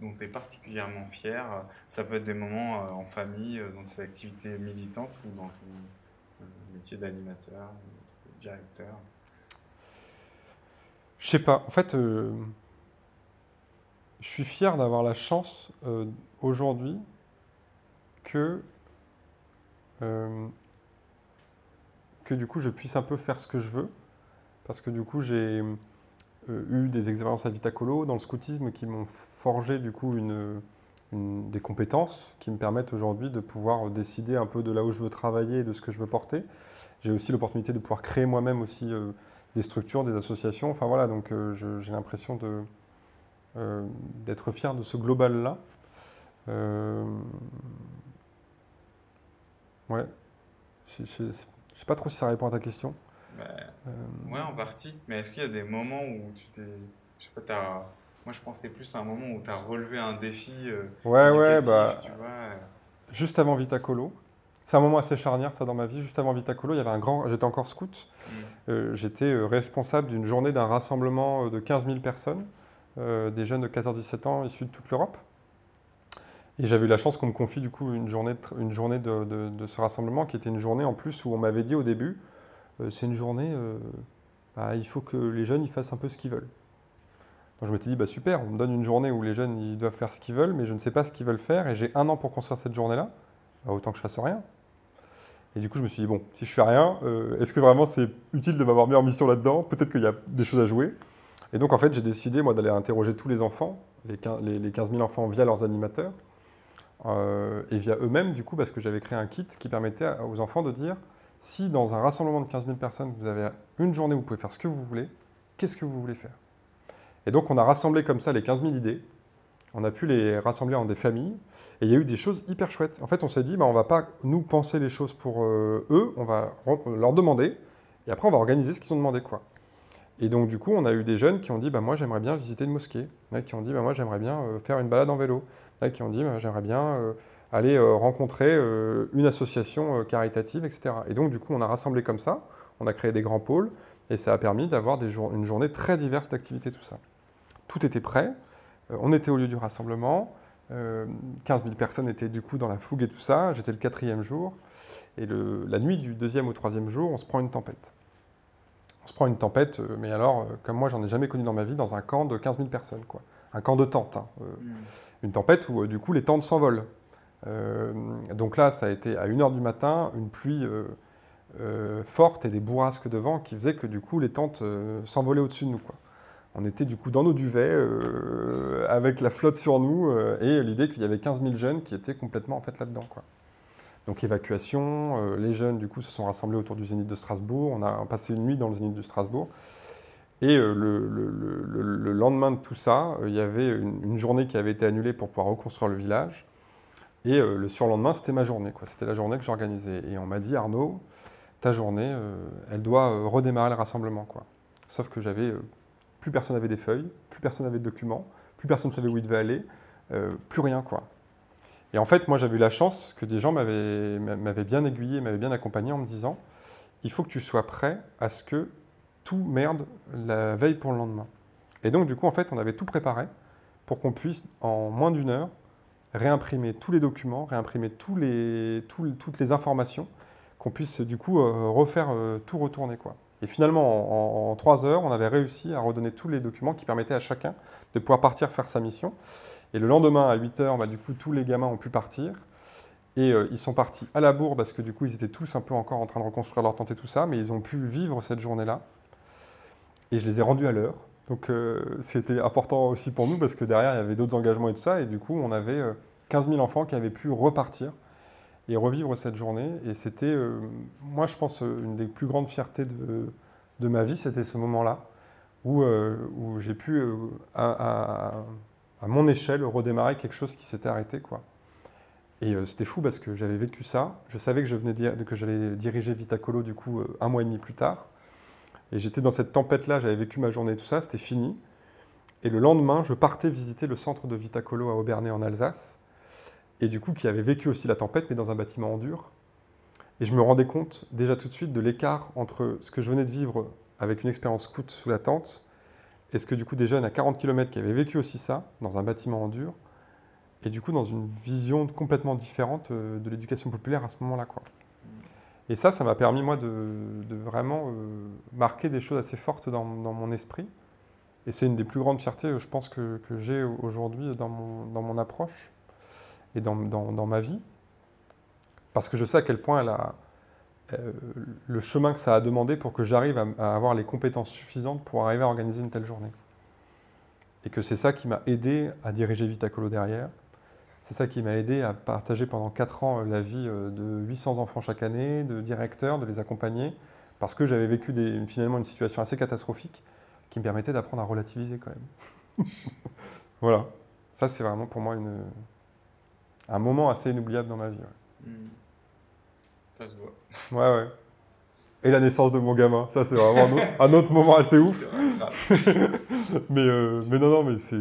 dont tu es particulièrement fier? Ça peut être des moments en famille, dans tes activités militantes ou dans ton métier d'animateur, directeur? Je sais pas. En fait, euh, je suis fier d'avoir la chance euh, aujourd'hui que, euh, que du coup je puisse un peu faire ce que je veux. Parce que du coup j'ai eu des expériences à Vitacolo dans le scoutisme qui m'ont forgé du coup une, des compétences qui me permettent aujourd'hui de pouvoir décider un peu de là où je veux travailler et de ce que je veux porter. J'ai aussi l'opportunité de pouvoir créer moi-même aussi des structures, des associations. Enfin voilà, donc euh, j'ai l'impression euh, d'être fier de ce global-là. Euh, ouais. Je sais pas trop si ça répond à ta question. Bah, ouais, en partie. Mais est-ce qu'il y a des moments où tu t'es. Je sais pas, as... Moi, je pensais plus à un moment où tu as relevé un défi. ouais, ouais, bah. Juste avant Vitacolo. C'est un moment assez charnière, ça, dans ma vie. Juste avant Vitacolo, il y avait un grand. J'étais encore scout. Mm. Euh, j'étais euh, responsable d'une journée d'un rassemblement euh, de 15 000 personnes, des jeunes de 14-17 ans issus de toute l'Europe. Et j'avais eu la chance qu'on me confie du coup une journée, de, une journée de, ce rassemblement qui était une journée en plus où on m'avait dit au début, c'est une journée, bah, il faut que les jeunes ils fassent un peu ce qu'ils veulent. Donc je m'étais dit, bah super, on me donne une journée où les jeunes ils doivent faire ce qu'ils veulent, mais je ne sais pas ce qu'ils veulent faire et j'ai un an pour construire cette journée-là, autant que je fasse rien. Et du coup, je me suis dit, bon, si je fais rien, euh, est-ce que vraiment c'est utile de m'avoir mis en mission là-dedans? Peut-être qu'il y a des choses à jouer. Et donc, en fait, j'ai décidé, moi, d'aller interroger tous les enfants, les 15 000 enfants via leurs animateurs, euh, et via eux-mêmes, du coup, parce que j'avais créé un kit qui permettait aux enfants de dire, si dans un rassemblement de 15 000 personnes, vous avez une journée où vous pouvez faire ce que vous voulez, qu'est-ce que vous voulez faire? Et donc, on a rassemblé comme ça les 15 000 idées. On a pu les rassembler en des familles. Et il y a eu des choses hyper chouettes. En fait, on s'est dit, bah, on va pas nous penser les choses pour eux, on va leur demander. Et après, on va organiser ce qu'ils ont demandé. quoi. Et donc, du coup, on a eu des jeunes qui ont dit bah, Moi, j'aimerais bien visiter une mosquée. Qui ont dit bah, Moi, j'aimerais bien euh, faire une balade en vélo. Qui ont dit bah, J'aimerais bien euh, aller euh, rencontrer une association caritative, etc. Et donc, du coup, on a rassemblé comme ça. On a créé des grands pôles. Et ça a permis d'avoir une journée très diverse d'activités, tout ça. Tout était prêt. On était au lieu du rassemblement. 15 000 personnes étaient du coup dans la fougue et tout ça. J'étais le quatrième jour. Et le, la nuit du deuxième au troisième jour, on se prend une tempête on se prend une tempête, euh, mais alors, euh, comme moi, j'en ai jamais connu dans ma vie, dans un camp de 15 000 personnes, quoi. Un camp de tentes. Hein, euh, hmm. Une tempête où, du coup, les tentes s'envolent. donc là, ça a été à 1h du matin, une pluie forte et des bourrasques de vent qui faisaient que, du coup, les tentes s'envolaient au-dessus de nous, quoi. On était, du coup, dans nos duvets, avec la flotte sur nous, et l'idée qu'il y avait 15 000 jeunes qui étaient complètement, en fait, là-dedans, quoi. Donc évacuation, euh, les jeunes du coup se sont rassemblés autour du Zénith de Strasbourg, on a passé une nuit dans le Zénith de Strasbourg. Et euh, le, lendemain de tout ça, euh, il y avait une, journée qui avait été annulée pour pouvoir reconstruire le village. Et le surlendemain, c'était ma journée, c'était la journée que j'organisais. Et on m'a dit, Arnaud, ta journée, elle doit redémarrer le rassemblement. Quoi. Sauf que j'avais, plus personne n'avait des feuilles, plus personne n'avait de documents, plus personne ne savait où il devait aller, plus rien. quoi. Et en fait, moi, j'avais eu la chance que des gens m'avaient bien aiguillé, m'avaient bien accompagné en me disant il faut que tu sois prêt à ce que tout merde la veille pour le lendemain. Et donc, du coup, en fait, on avait tout préparé pour qu'on puisse, en moins d'une heure, réimprimer tous les documents, réimprimer toutes les informations, qu'on puisse, du coup, euh, refaire euh, tout retourner, quoi. Et finalement, en, trois heures, on avait réussi à redonner tous les documents qui permettaient à chacun de pouvoir partir faire sa mission. Et le lendemain, à 8h, bah, du coup, tous les gamins ont pu partir. Et euh, ils sont partis à la bourre parce que du coup, ils étaient tous un peu encore en train de reconstruire leur tente et tout ça, mais ils ont pu vivre cette journée-là. Et je les ai rendus à l'heure. Donc euh, c'était important aussi pour nous parce que derrière, il y avait d'autres engagements et tout ça. Et du coup, on avait 15 euh, 000 enfants qui avaient pu repartir et revivre cette journée. Et c'était, moi, je pense, une des plus grandes fiertés de, de ma vie, c'était ce moment-là où, où j'ai pu, à, mon échelle, redémarrer quelque chose qui s'était arrêté. quoi. Et euh, c'était fou parce que j'avais vécu ça. Je savais que je venais que j'allais diriger Vitacolo du coup euh, un mois et demi plus tard. Et j'étais dans cette tempête-là, j'avais vécu ma journée et tout ça, c'était fini. Et le lendemain, je partais visiter le centre de Vitacolo à Aubernay en Alsace. Et du coup, qui avait vécu aussi la tempête, mais dans un bâtiment en dur. Et je me rendais compte déjà tout de suite de l'écart entre ce que je venais de vivre avec une expérience scout sous la tente est-ce que du coup des jeunes à 40 km qui avaient vécu aussi ça, dans un bâtiment en dur, et du coup dans une vision complètement différente euh, de l'éducation populaire à ce moment-là. Quoi. Et ça, ça m'a permis moi de, vraiment euh, marquer des choses assez fortes dans, mon esprit. Et c'est une des plus grandes fiertés, je pense, que, j'ai aujourd'hui dans mon, dans mon, approche et dans, dans, ma vie. Parce que je sais à quel point elle a, euh, le chemin que ça a demandé pour que j'arrive à, avoir les compétences suffisantes pour arriver à organiser une telle journée. Et que c'est ça qui m'a aidé à diriger Vitacolo derrière. C'est ça qui m'a aidé à partager pendant 4 ans euh, la vie euh, de 800 enfants chaque année, de directeurs, de les accompagner, parce que j'avais vécu finalement une situation assez catastrophique qui me permettait d'apprendre à relativiser quand même. voilà. Ça, c'est vraiment pour moi une, un moment assez inoubliable dans ma vie. Hmm. Ça se voit. Ouais, ouais. Et la naissance de mon gamin, ça c'est vraiment un autre, moment assez ouf. mais, euh, mais non, non, mais c'est.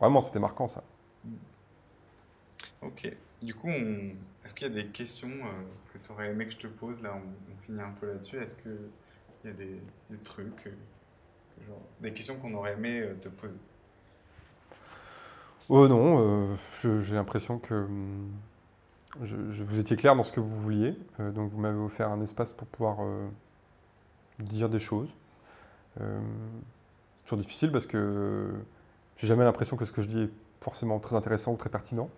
Vraiment, c'était marquant ça. Ok. Du coup, est-ce qu'il y a des questions euh, que tu aurais aimé que je te pose Là, on, finit un peu là-dessus. Est-ce qu'il y a des, des trucs, euh, genre, des questions qu'on aurait aimé te poser? Oh non, j'ai l'impression que. Hum, vous étiez clair dans ce que vous vouliez, euh, donc vous m'avez offert un espace pour pouvoir euh, dire des choses. Euh, toujours difficile parce que j'ai jamais l'impression que ce que je dis est forcément très intéressant ou très pertinent,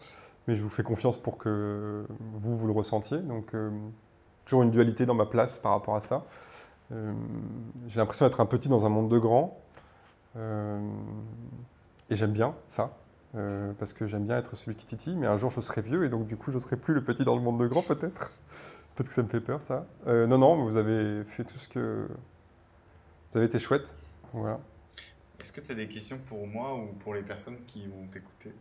mais je vous fais confiance pour que vous, vous le ressentiez. Donc, toujours une dualité dans ma place par rapport à ça. j'ai l'impression d'être un petit dans un monde de grands, et j'aime bien ça. Euh, parce que j'aime bien être celui qui titille, mais un jour je serai vieux et donc du coup je serai plus le petit dans le monde de grand peut-être. peut-être que ça me fait peur ça. Euh, non, non, vous avez fait tout ce que... Vous avez été chouette. Voilà. Est-ce que tu as des questions pour moi ou pour les personnes qui vont t'écouter?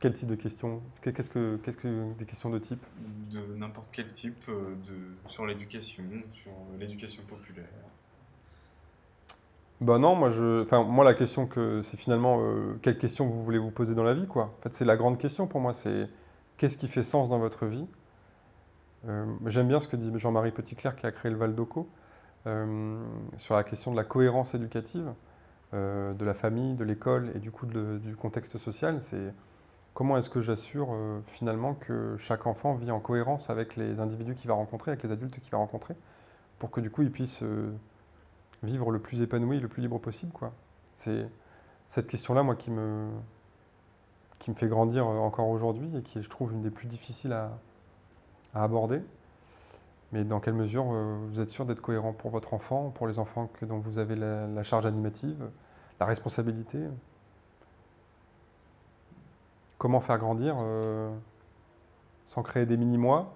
Quel type de questions? Qu'est-ce que, qu'est-ce que des questions de type? De n'importe quel type, euh, de, sur l'éducation, sur l'éducation populaire. Bah non, moi, je, enfin, moi la question que c'est finalement euh, quelle question vous voulez vous poser dans la vie, quoi. En fait, c'est la grande question pour moi. C'est qu'est-ce qui fait sens dans votre vie? Euh, J'aime bien ce que dit Jean-Marie Petitclerc qui a créé le Val d'Oco euh, sur la question de la cohérence éducative de la famille, de l'école et du coup du contexte social. C'est comment est-ce que j'assure finalement que chaque enfant vit en cohérence avec les individus qu'il va rencontrer, avec les adultes qu'il va rencontrer, pour que du coup il puisse vivre le plus épanoui, le plus libre possible. C'est cette question-là, moi, qui me, qui me fait grandir euh, encore aujourd'hui et qui est, je trouve, une des plus difficiles à, aborder. Mais dans quelle mesure euh, vous êtes sûr d'être cohérent pour votre enfant, pour les enfants que, dont vous avez la, charge animative, la responsabilité? Comment faire grandir euh, sans créer des mini-mois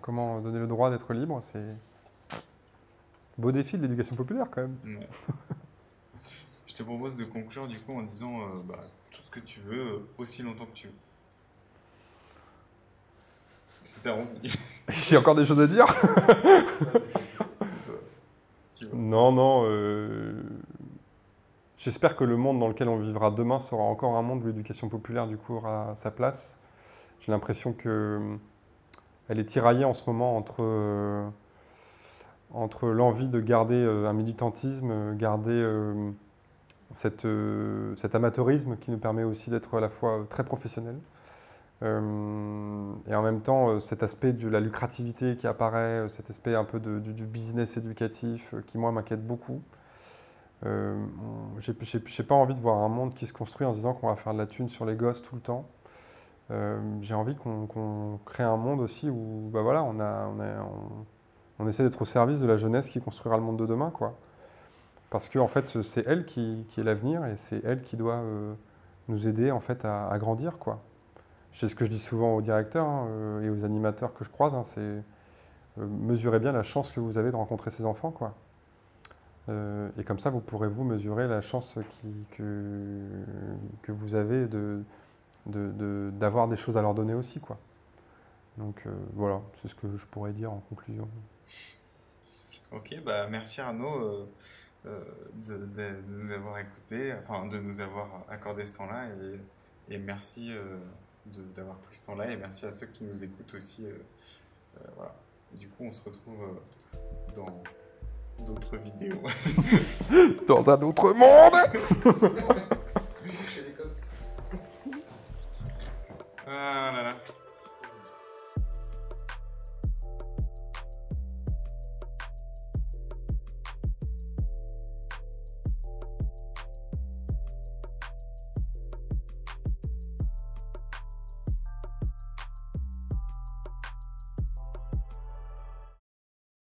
Comment donner le droit d'être libre? C'est Beau défi de l'éducation populaire quand même. Je te propose de conclure du coup en disant euh, bah, tout ce que tu veux, euh, aussi longtemps que tu veux. Si t'as envie. J'ai encore des choses à dire Non, non. Euh, j'espère que le monde dans lequel on vivra demain sera encore un monde où l'éducation populaire du coup aura sa place. J'ai l'impression que elle est tiraillée en ce moment entre entre l'envie de garder euh, un militantisme, euh, garder euh, cette, cet amateurisme qui nous permet aussi d'être à la fois très professionnel, et en même temps cet aspect de la lucrativité qui apparaît, cet aspect un peu du, business éducatif qui moi m'inquiète beaucoup. Euh, J'ai pas envie de voir un monde qui se construit en disant qu'on va faire de la thune sur les gosses tout le temps. J'ai envie qu'on crée un monde aussi où bah voilà, on a, essaie d'être au service de la jeunesse qui construira le monde de demain, quoi. Parce que en fait, c'est elle qui, est l'avenir et c'est elle qui doit euh, nous aider en fait à, grandir, quoi. C'est ce que je dis souvent aux directeurs hein, euh, et aux animateurs que je croise, hein, c'est euh, mesurez bien la chance que vous avez de rencontrer ces enfants, quoi. et comme ça, vous pourrez vous mesurer la chance que, vous avez d'avoir des choses à leur donner aussi, quoi. Donc voilà, c'est ce que je pourrais dire en conclusion. Ok, bah merci Arnaud euh, euh, de, nous avoir écoutés, enfin de nous avoir accordé ce temps-là et, merci euh, d'avoir pris ce temps-là et merci à ceux qui nous écoutent aussi. voilà. Du coup, on se retrouve dans d'autres vidéos. dans un autre monde Ah là là.